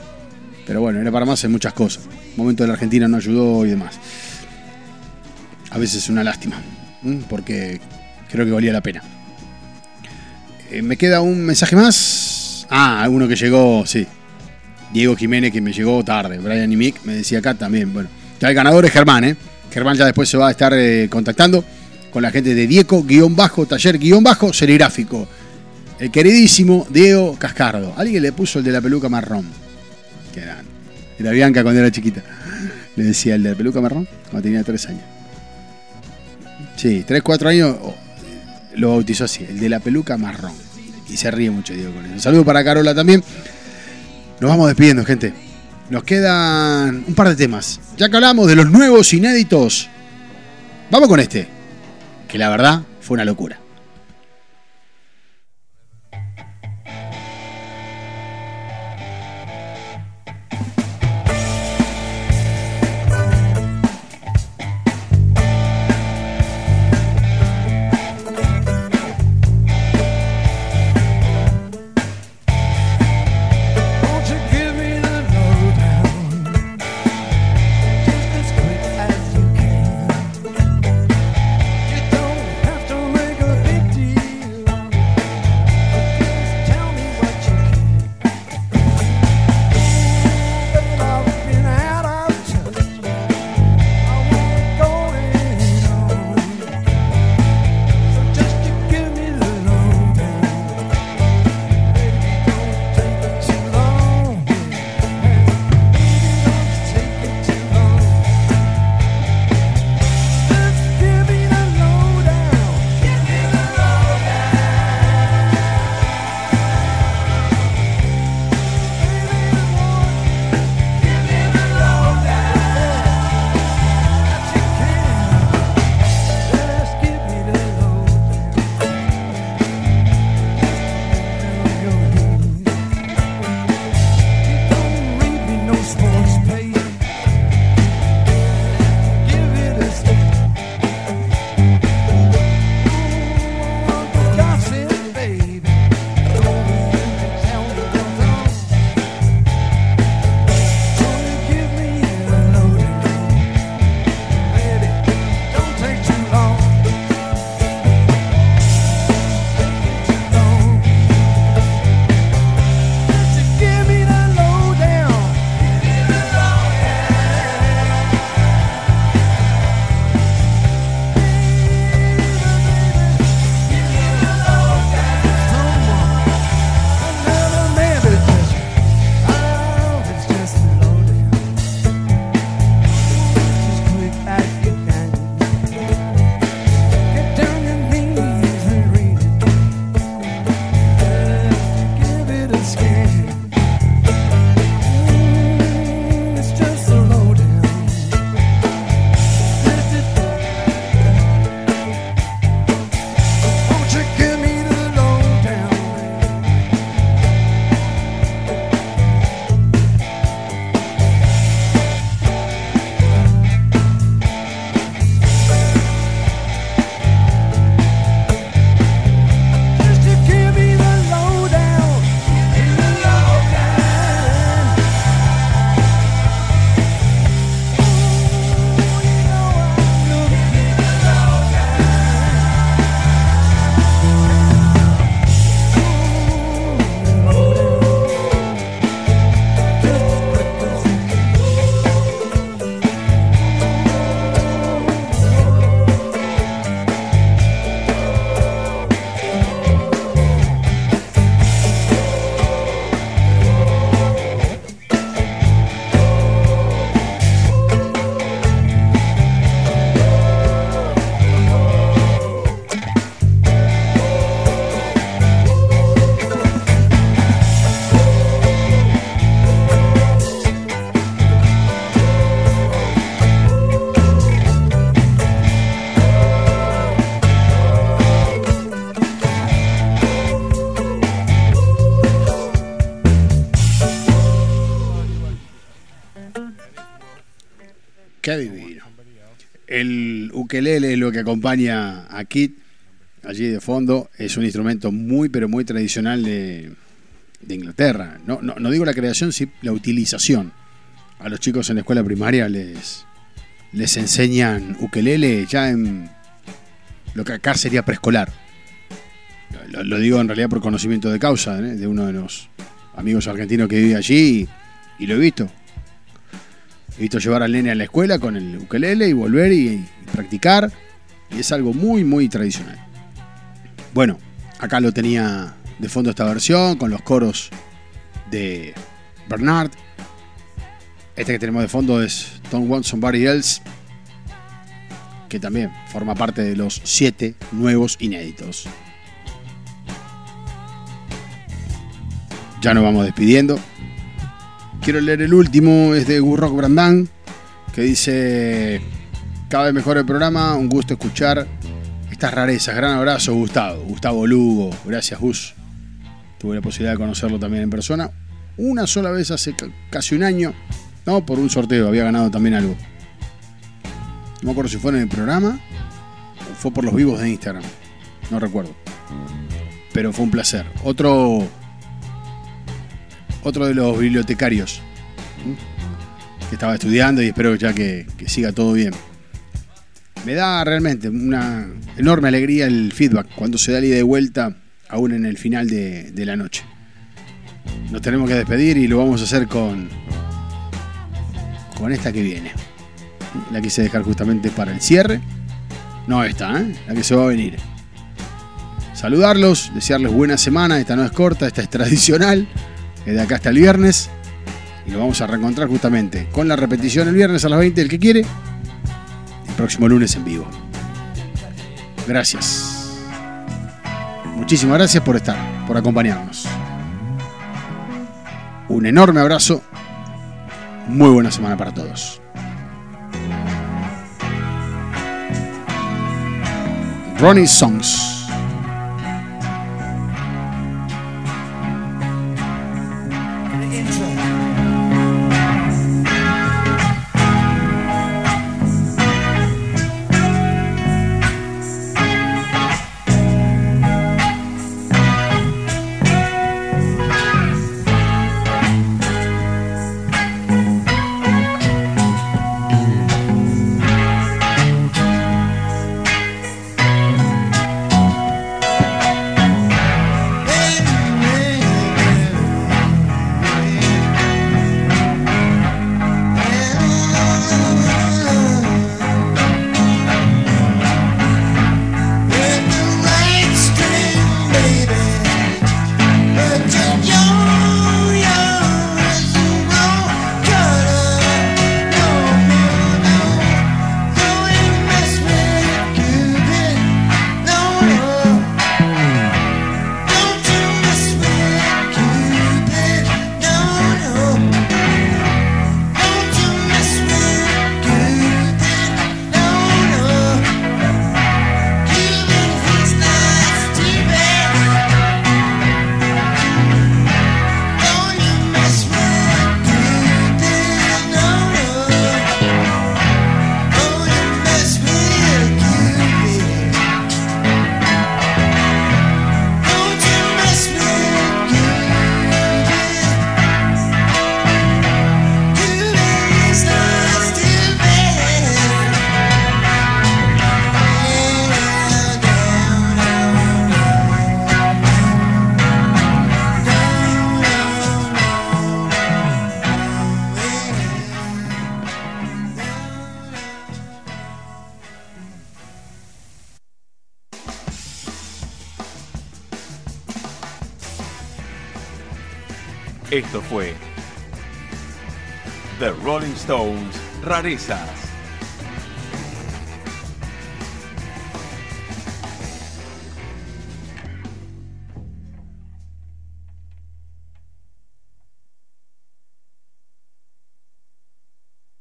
Pero bueno, era para más en muchas cosas. El momento de la Argentina no ayudó y demás. A veces es una lástima, porque creo que valía la pena. Eh, me queda un mensaje más. Ah, uno que llegó, sí. Diego Jiménez, que me llegó tarde. Brian y Mick me decía acá también. Bueno, ya el ganador es Germán, ¿eh? Germán ya después se va a estar eh, contactando con la gente de Diego, guion bajo, taller, guion bajo, serigráfico. El queridísimo Diego Cascardo. Alguien le puso el de la peluca marrón. Que era, era Bianca cuando era chiquita. Le decía el de la peluca marrón cuando tenía tres años. Sí, tres, cuatro años oh, lo bautizó así, el de la peluca marrón. Y se ríe mucho Diego con eso. Un saludo para Carola también. Nos vamos despidiendo, gente. Nos quedan un par de temas. Ya que hablamos de los nuevos inéditos, vamos con este. Que la verdad fue una locura. Ukelele es lo que acompaña a Kit allí de fondo. Es un instrumento muy, pero muy tradicional de, Inglaterra. No, digo la creación, sí la utilización. A los chicos en la escuela primaria les, les enseñan ukelele ya en lo que acá sería preescolar. Lo, lo digo en realidad por conocimiento de causa, ¿eh? de uno de los amigos argentinos que vive allí y, y lo he visto. He visto llevar al nene a la escuela con el ukelele y volver y practicar. Y es algo muy, muy tradicional. Bueno, acá lo tenía de fondo esta versión con los coros de Bernard. Este que tenemos de fondo es Don't Want Somebody Else, que también forma parte de los siete nuevos inéditos. Ya nos vamos despidiendo. Quiero leer el último, es de Gurrock Brandán, que dice, cada vez mejor el programa, un gusto escuchar estas rarezas. Gran abrazo, Gustavo. Gustavo Lugo, gracias Gus. Tuve la posibilidad de conocerlo también en persona. Una sola vez hace ca- casi un año, no, por un sorteo, había ganado también algo. No me acuerdo si fue en el programa o fue por los vivos de Instagram, no recuerdo. Pero fue un placer. Otro otro de los bibliotecarios que estaba estudiando y espero ya que siga todo bien. Me da realmente una enorme alegría el feedback cuando se da el ida y vuelta, aún en el final de, de la noche. Nos tenemos que despedir y lo vamos a hacer con, con esta que viene. La quise dejar justamente para el cierre. No esta, ¿eh? la que se va a venir. Saludarlos, desearles buena semana. Esta no es corta, esta es tradicional. Es de acá hasta el viernes. Y lo vamos a reencontrar justamente con la repetición el viernes a las 20, el que quiere. Próximo lunes en vivo. Gracias. Muchísimas gracias por estar, por acompañarnos. Un enorme abrazo. Muy buena semana para todos. Ronnie Songs. Esto